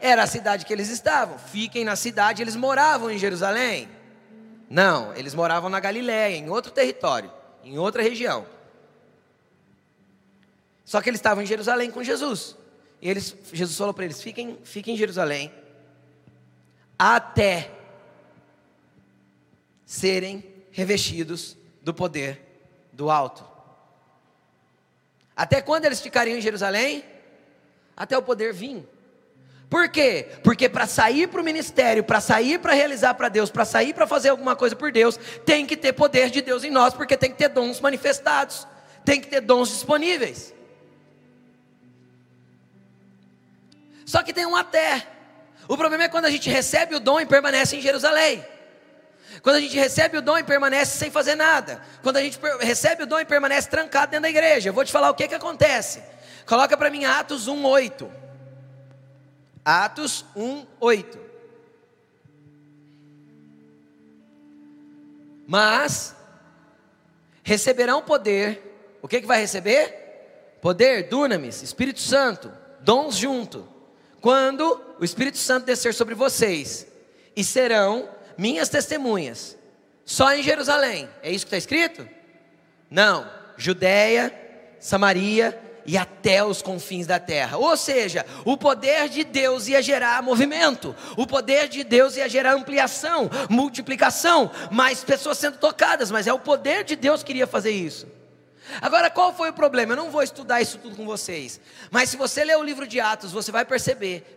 Era a cidade que eles estavam. Fiquem na cidade. Eles moravam em Jerusalém. Não, eles moravam na Galiléia, em outro território, em outra região. Só que eles estavam em Jerusalém com Jesus. E eles, Jesus falou para eles: fiquem, fiquem em Jerusalém até serem revestidos do poder do alto. Até quando eles ficariam em Jerusalém? Até o poder vir. Por quê? Porque para sair para o ministério, para sair para realizar para Deus, para sair para fazer alguma coisa por Deus, tem que ter poder de Deus em nós, porque tem que ter dons manifestados, tem que ter dons disponíveis. Só que tem um até. O problema é quando a gente recebe o dom e permanece em Jerusalém. Quando a gente recebe o dom e permanece sem fazer nada. Quando a gente recebe o dom e permanece trancado dentro da igreja. Eu vou te falar o que, que acontece. Coloca para mim Atos 1,8. Atos 1, 8. Mas receberão poder. O que, que vai receber? Poder, dunamis, Espírito Santo, dons junto. Quando o Espírito Santo descer sobre vocês, e serão minhas testemunhas, só em Jerusalém. É isso que está escrito? Não. Judéia, Samaria e até os confins da terra. Ou seja, o poder de Deus ia gerar movimento, o poder de Deus ia gerar ampliação, multiplicação, mais pessoas sendo tocadas, mas é o poder de Deus que iria fazer isso. Agora, qual foi o problema? Eu não vou estudar isso tudo com vocês, mas se você ler o livro de Atos, você vai perceber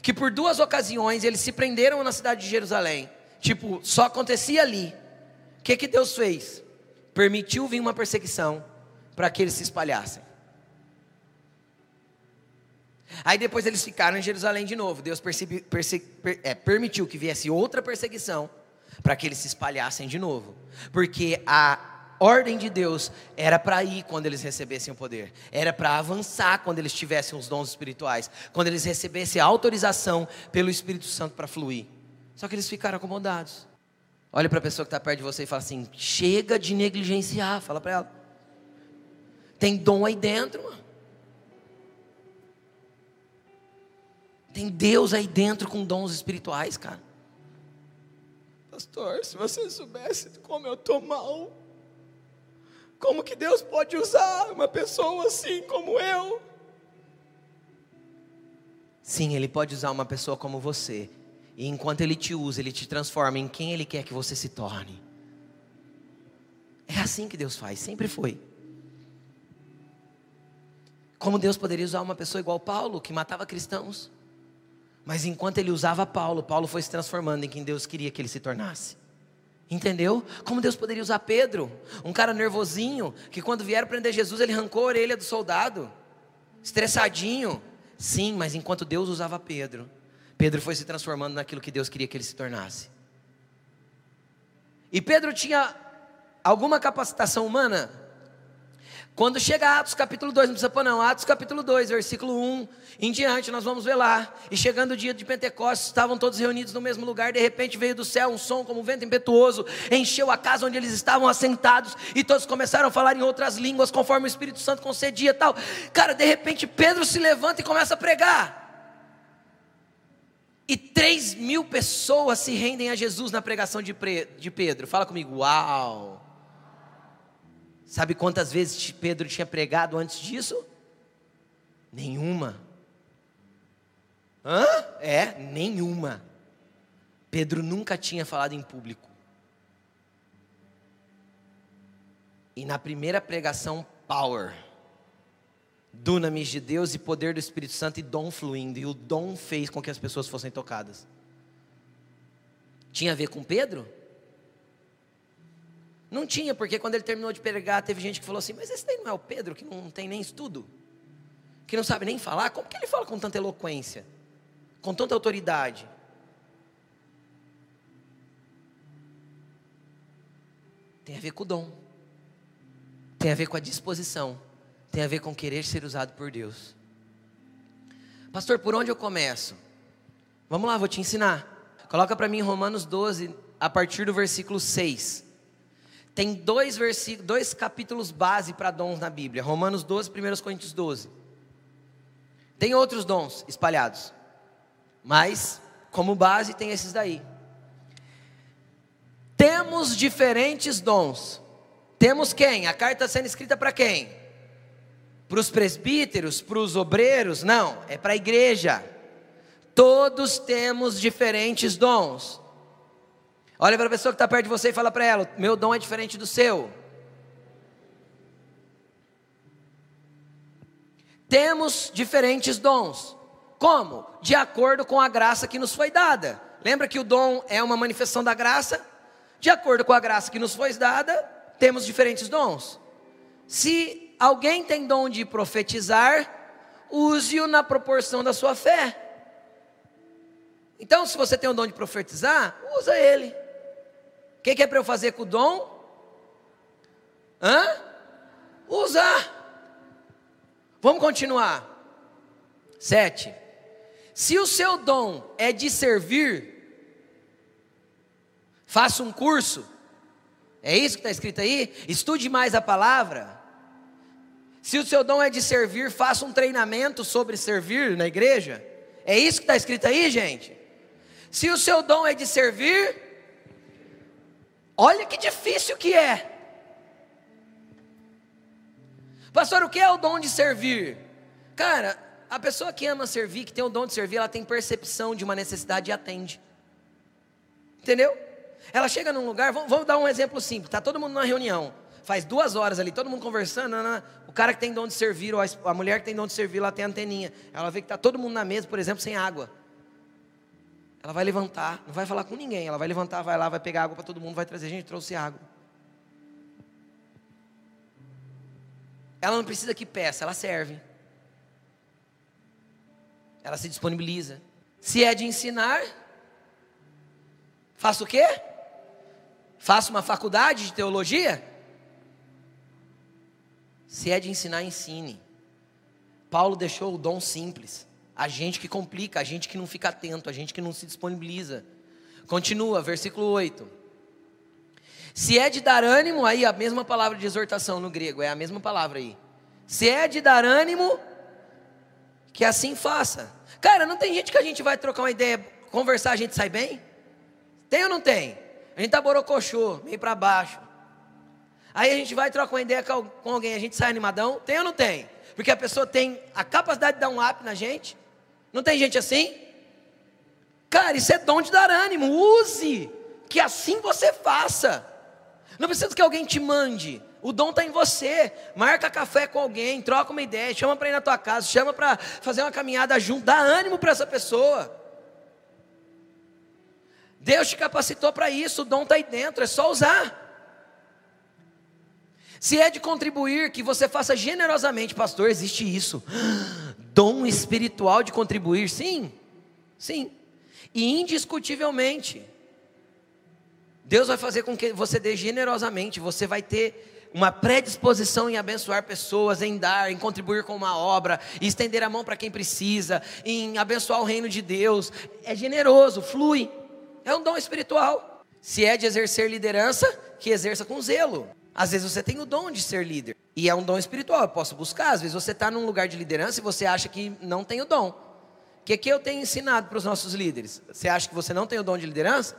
que por duas ocasiões eles se prenderam na cidade de Jerusalém. Tipo, só acontecia ali. O que, que Deus fez? Permitiu vir uma perseguição para que eles se espalhassem. Aí depois eles ficaram em Jerusalém de novo. Deus per, é, permitiu que viesse outra perseguição para que eles se espalhassem de novo. Porque a ordem de Deus era para ir quando eles recebessem o poder, era para avançar quando eles tivessem os dons espirituais, quando eles recebessem a autorização pelo Espírito Santo para fluir. Só que eles ficaram acomodados. Olha para a pessoa que está perto de você e fala assim: chega de negligenciar. Fala para ela. Tem dom aí dentro, mano. Tem Deus aí dentro com dons espirituais, cara. Pastor, se você soubesse como eu estou mal, como que Deus pode usar uma pessoa assim como eu? Sim, Ele pode usar uma pessoa como você. E enquanto Ele te usa, Ele te transforma em quem Ele quer que você se torne. É assim que Deus faz, sempre foi. Como Deus poderia usar uma pessoa igual Paulo, que matava cristãos? Mas enquanto ele usava Paulo, Paulo foi se transformando em quem Deus queria que ele se tornasse. Entendeu? Como Deus poderia usar Pedro, um cara nervosinho, que quando vieram prender Jesus, ele arrancou a orelha do soldado, estressadinho. Sim, mas enquanto Deus usava Pedro, Pedro foi se transformando naquilo que Deus queria que ele se tornasse. E Pedro tinha alguma capacitação humana? Quando chega Atos capítulo 2, não precisa pôr não, Atos capítulo 2, versículo 1 em diante, nós vamos ver lá. E chegando o dia de Pentecostes, estavam todos reunidos no mesmo lugar, de repente veio do céu um som como um vento impetuoso, encheu a casa onde eles estavam assentados, e todos começaram a falar em outras línguas, conforme o Espírito Santo concedia tal. Cara, de repente Pedro se levanta e começa a pregar. E três mil pessoas se rendem a Jesus na pregação de Pedro. Fala comigo, uau! Sabe quantas vezes Pedro tinha pregado antes disso? Nenhuma. Hã? É, nenhuma. Pedro nunca tinha falado em público. E na primeira pregação, power. Dunamis de Deus e poder do Espírito Santo e dom fluindo. E o dom fez com que as pessoas fossem tocadas. Tinha a ver com Pedro? Não tinha, porque quando ele terminou de pregar, teve gente que falou assim: Mas esse daí não é o Pedro, que não tem nem estudo, que não sabe nem falar? Como que ele fala com tanta eloquência, com tanta autoridade? Tem a ver com o dom, tem a ver com a disposição, tem a ver com querer ser usado por Deus. Pastor, por onde eu começo? Vamos lá, vou te ensinar. Coloca para mim Romanos 12, a partir do versículo 6. Tem dois versículos, dois capítulos base para dons na Bíblia: Romanos 12, 1 Coríntios 12. Tem outros dons espalhados, mas como base tem esses daí. Temos diferentes dons. Temos quem? A carta sendo escrita para quem? Para os presbíteros, para os obreiros? Não, é para a igreja. Todos temos diferentes dons. Olha para a pessoa que está perto de você e fala para ela: meu dom é diferente do seu. Temos diferentes dons. Como? De acordo com a graça que nos foi dada. Lembra que o dom é uma manifestação da graça? De acordo com a graça que nos foi dada, temos diferentes dons. Se alguém tem dom de profetizar, use-o na proporção da sua fé. Então, se você tem o dom de profetizar, usa ele que, que é para eu fazer com o dom? Hã? Usar. Vamos continuar. Sete. Se o seu dom é de servir, faça um curso. É isso que está escrito aí? Estude mais a palavra. Se o seu dom é de servir, faça um treinamento sobre servir na igreja. É isso que está escrito aí, gente? Se o seu dom é de servir, Olha que difícil que é. Pastor, o que é o dom de servir? Cara, a pessoa que ama servir, que tem o dom de servir, ela tem percepção de uma necessidade e atende. Entendeu? Ela chega num lugar, vamos, vamos dar um exemplo simples: está todo mundo numa reunião, faz duas horas ali, todo mundo conversando, o cara que tem dom de servir, ou a, mulher que tem dom de servir, ela tem anteninha. Ela vê que está todo mundo na mesa, por exemplo, sem água. Ela vai levantar, não vai falar com ninguém. Ela vai levantar, vai lá, vai pegar água para todo mundo, vai trazer. Gente, trouxe água. Ela não precisa que peça, ela serve. Ela se disponibiliza. Se é de ensinar, faça o quê? Faça uma faculdade de teologia? Se é de ensinar, ensine. Paulo deixou o dom simples. A gente que complica, a gente que não fica atento, a gente que não se disponibiliza. Continua, versículo 8. Se é de dar ânimo, aí a mesma palavra de exortação no grego, é a mesma palavra aí. Se é de dar ânimo, que assim faça. Cara, não tem gente que a gente vai trocar uma ideia, conversar, a gente sai bem? Tem ou não tem? A gente tá borocochô, meio para baixo. Aí a gente vai trocar uma ideia com alguém, a gente sai animadão? Tem ou não tem? Porque a pessoa tem a capacidade de dar um up na gente, não tem gente assim? Cara, isso é dom de dar ânimo. Use, que assim você faça. Não precisa que alguém te mande. O dom está em você. Marca café com alguém, troca uma ideia, chama para ir na tua casa, chama para fazer uma caminhada junto, dá ânimo para essa pessoa. Deus te capacitou para isso, o dom está aí dentro, é só usar. Se é de contribuir, que você faça generosamente, pastor, existe isso. <gasps> Dom espiritual de contribuir, sim, sim. E indiscutivelmente, Deus vai fazer com que você dê generosamente, você vai ter uma predisposição em abençoar pessoas, em dar, em contribuir com uma obra, em estender a mão para quem precisa, em abençoar o reino de Deus. É generoso, flui. É um dom espiritual. Se é de exercer liderança, que exerça com zelo. Às vezes você tem o dom de ser líder. E é um dom espiritual, eu posso buscar. Às vezes você está num lugar de liderança e você acha que não tem o dom. O que, que eu tenho ensinado para os nossos líderes? Você acha que você não tem o dom de liderança?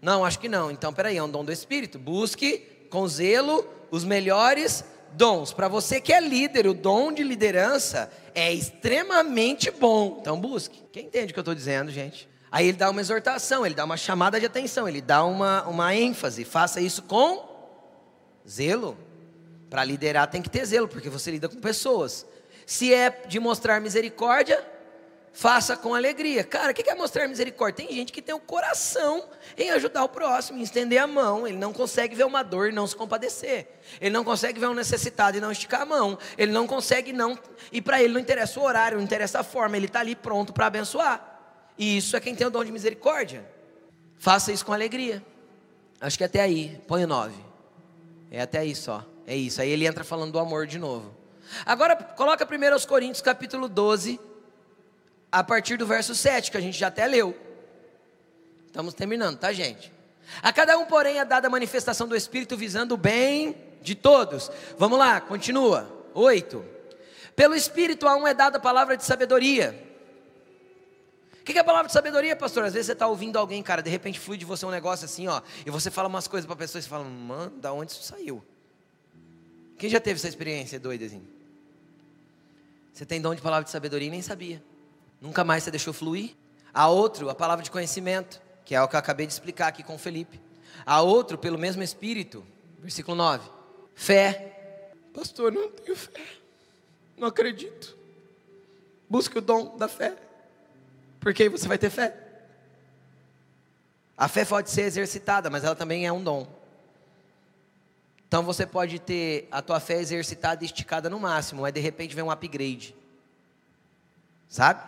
Não, acho que não. Então, peraí, é um dom do Espírito. Busque com zelo os melhores dons. Para você que é líder, o dom de liderança é extremamente bom. Então, busque. Quem entende o que eu estou dizendo, gente? Aí ele dá uma exortação, ele dá uma chamada de atenção, ele dá uma, uma ênfase. Faça isso com zelo. Para liderar tem que ter zelo, porque você lida com pessoas. Se é de mostrar misericórdia, faça com alegria. Cara, o que é mostrar misericórdia? Tem gente que tem o coração em ajudar o próximo, em estender a mão. Ele não consegue ver uma dor e não se compadecer. Ele não consegue ver um necessitado e não esticar a mão. Ele não consegue não. E para ele não interessa o horário, não interessa a forma. Ele está ali pronto para abençoar. E isso é quem tem o dom de misericórdia. Faça isso com alegria. Acho que até aí. Põe o nove. É até aí só. É isso. Aí ele entra falando do amor de novo. Agora coloca primeiro aos Coríntios capítulo 12, a partir do verso 7, que a gente já até leu. Estamos terminando, tá, gente? A cada um, porém, é dada a manifestação do Espírito visando o bem de todos. Vamos lá, continua. 8. Pelo Espírito a um é dada a palavra de sabedoria. O que é a palavra de sabedoria, pastor? Às vezes você está ouvindo alguém, cara, de repente flui de você um negócio assim, ó, e você fala umas coisas para a pessoa e você fala, mano, da onde isso saiu? Quem já teve essa experiência doida assim? Você tem dom de palavra de sabedoria e nem sabia. Nunca mais você deixou fluir. Há outro, a palavra de conhecimento, que é o que eu acabei de explicar aqui com o Felipe. Há outro, pelo mesmo Espírito, versículo 9. Fé. Pastor, não tenho fé. Não acredito. Busque o dom da fé. Porque aí você vai ter fé. A fé pode ser exercitada, mas ela também é um dom. Então você pode ter a tua fé exercitada e esticada no máximo, mas de repente vem um upgrade. Sabe?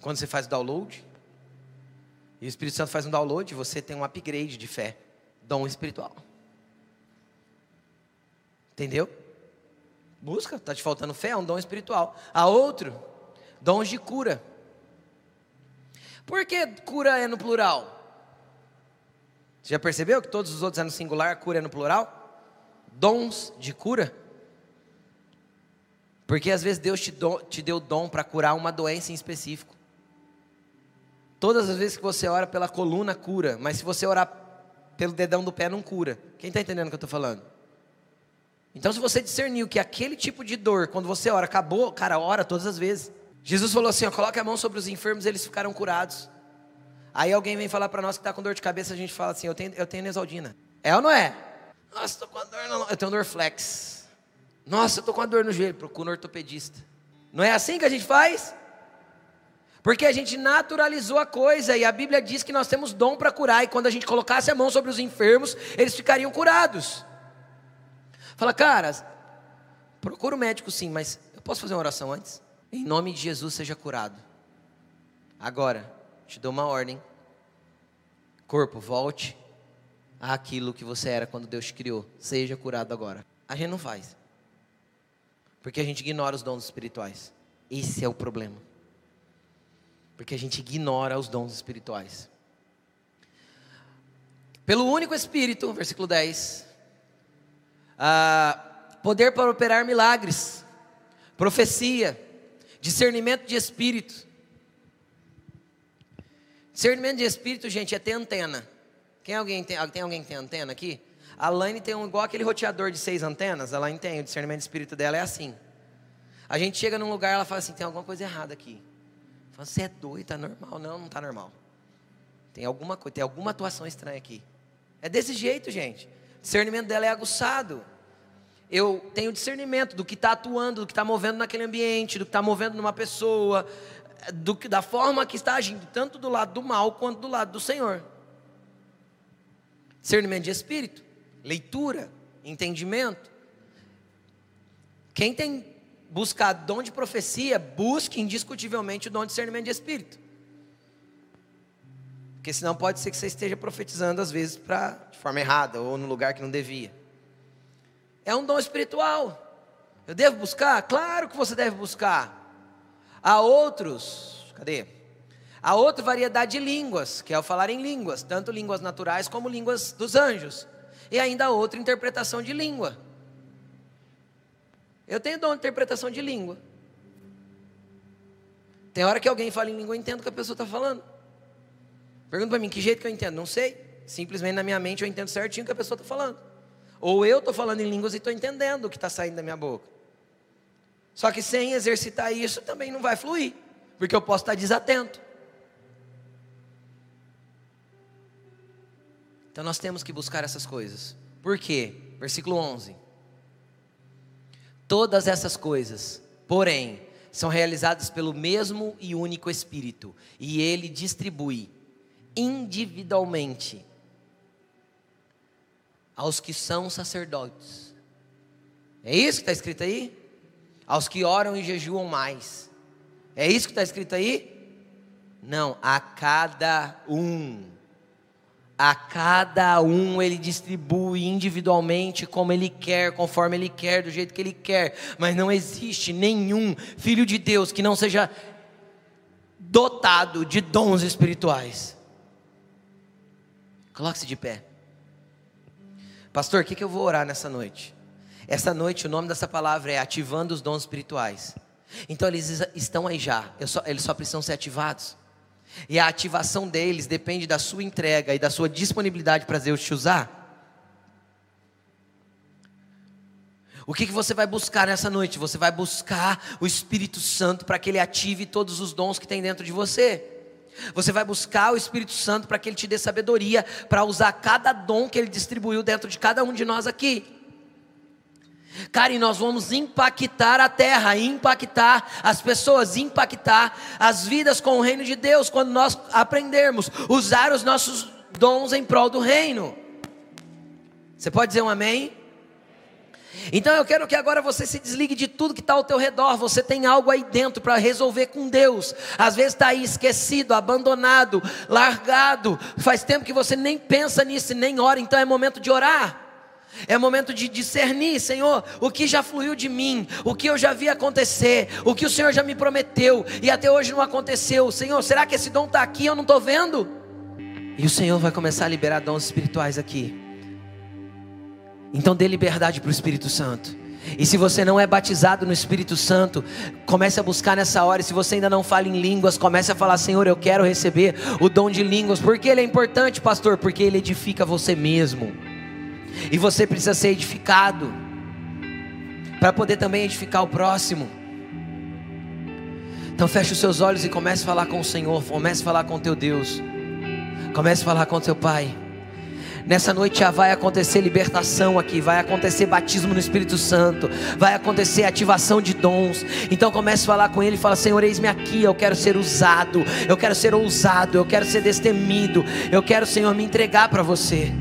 Quando você faz o download, e o Espírito Santo faz um download, você tem um upgrade de fé, dom espiritual. Entendeu? Busca, está te faltando fé, é um dom espiritual. A outro, dons de cura. Por que cura é no plural? Você já percebeu que todos os outros é no singular, cura é no plural? Dons de cura. Porque às vezes Deus te, do, te deu dom para curar uma doença em específico. Todas as vezes que você ora pela coluna, cura. Mas se você orar pelo dedão do pé, não cura. Quem está entendendo o que eu estou falando? Então, se você discerniu que aquele tipo de dor, quando você ora, acabou, cara, ora todas as vezes. Jesus falou assim: ó, coloque a mão sobre os enfermos, eles ficaram curados. Aí alguém vem falar para nós que está com dor de cabeça, a gente fala assim: eu tenho, eu tenho Nesaldina. É ou não é? Nossa, estou com a dor, não. eu tenho dor flex. Nossa, eu estou com a dor no joelho, procura um ortopedista. Não é assim que a gente faz? Porque a gente naturalizou a coisa e a Bíblia diz que nós temos dom para curar e quando a gente colocasse a mão sobre os enfermos, eles ficariam curados. Fala, cara, procura o médico sim, mas eu posso fazer uma oração antes? Em nome de Jesus seja curado. Agora, te dou uma ordem. Corpo, volte àquilo que você era quando Deus te criou. Seja curado agora. A gente não faz. Porque a gente ignora os dons espirituais. Esse é o problema. Porque a gente ignora os dons espirituais. Pelo único Espírito, versículo 10, ah, poder para operar milagres, profecia, discernimento de espírito. Discernimento de espírito, gente, é ter antena. Quem alguém tem, tem alguém que tem antena aqui? A Laine tem um, igual aquele roteador de seis antenas, a Laine tem, o discernimento de espírito dela é assim. A gente chega num lugar, ela fala assim, tem alguma coisa errada aqui. Fala, você é doido, tá normal. Não, não tá normal. Tem alguma coisa, tem alguma atuação estranha aqui. É desse jeito, gente. O discernimento dela é aguçado. Eu tenho discernimento do que está atuando, do que está movendo naquele ambiente, do que está movendo numa pessoa. do, da forma que está agindo, tanto do lado do mal quanto do lado do Senhor. Discernimento de espírito, leitura, entendimento. Quem tem buscado dom de profecia, busque indiscutivelmente o dom de discernimento de espírito. Porque senão pode ser que você esteja profetizando às vezes pra, de forma errada ou no lugar que não devia. É um dom espiritual. Eu devo buscar? Claro que você deve buscar. Há outros, cadê? Há outra variedade de línguas, que é o falar em línguas, tanto línguas naturais como línguas dos anjos. E ainda outra interpretação de língua. Eu tenho dom de interpretação de língua. Tem hora que alguém fala em língua, eu entendo o que a pessoa está falando. Pergunta para mim, que jeito que eu entendo? Não sei. Simplesmente na minha mente eu entendo certinho o que a pessoa está falando. Ou eu estou falando em línguas e estou entendendo o que está saindo da minha boca. Só que sem exercitar isso também não vai fluir, porque eu posso estar desatento. Então nós temos que buscar essas coisas. Por quê? Versículo 11. Todas essas coisas, porém, são realizadas pelo mesmo e único Espírito, e ele distribui individualmente aos que são sacerdotes. É isso que está escrito aí? Aos que oram e jejuam mais. É isso que está escrito aí? Não, a cada um. A cada um ele distribui individualmente como ele quer, conforme ele quer, do jeito que ele quer. Mas não existe nenhum filho de Deus que não seja dotado de dons espirituais. Coloque-se de pé. Pastor, o que, que eu vou orar nessa noite? Essa noite o nome dessa palavra é ativando os dons espirituais. Então eles estão aí já, só, eles só precisam ser ativados. E a ativação deles depende da sua entrega e da sua disponibilidade para Deus te usar. O que, que você vai buscar nessa noite? Você vai buscar o Espírito Santo para que ele ative todos os dons que tem dentro de você. Você vai buscar o Espírito Santo para que ele te dê sabedoria para usar cada dom que ele distribuiu dentro de cada um de nós aqui. Cara, e nós vamos impactar a terra, impactar as pessoas, impactar as vidas com o reino de Deus, quando nós aprendermos usar os nossos dons em prol do reino. Você pode dizer um amém? Então eu quero que agora você se desligue de tudo que está ao teu redor. Você tem algo aí dentro para resolver com Deus. Às vezes está aí esquecido, abandonado, largado. Faz tempo que você nem pensa nisso, nem ora. Então é momento de orar. É momento de discernir, Senhor, o que já fluiu de mim, o que eu já vi acontecer, o que o Senhor já me prometeu e até hoje não aconteceu. Senhor, será que esse dom está aqui? Eu não estou vendo. E o Senhor vai começar a liberar dons espirituais aqui. Então dê liberdade para o Espírito Santo. E se você não é batizado no Espírito Santo, comece a buscar nessa hora. E se você ainda não fala em línguas, comece a falar: Senhor, eu quero receber o dom de línguas. Por que ele é importante, pastor? Porque ele edifica você mesmo. E você precisa ser edificado para poder também edificar o próximo. Então feche os seus olhos e comece a falar com o Senhor, comece a falar com o teu Deus. Comece a falar com o teu Pai. Nessa noite já vai acontecer libertação aqui, vai acontecer batismo no Espírito Santo, vai acontecer ativação de dons. Então comece a falar com Ele e fala: Senhor, eis-me aqui, eu quero ser usado, eu quero ser ousado, eu quero ser destemido, eu quero, Senhor, me entregar para você.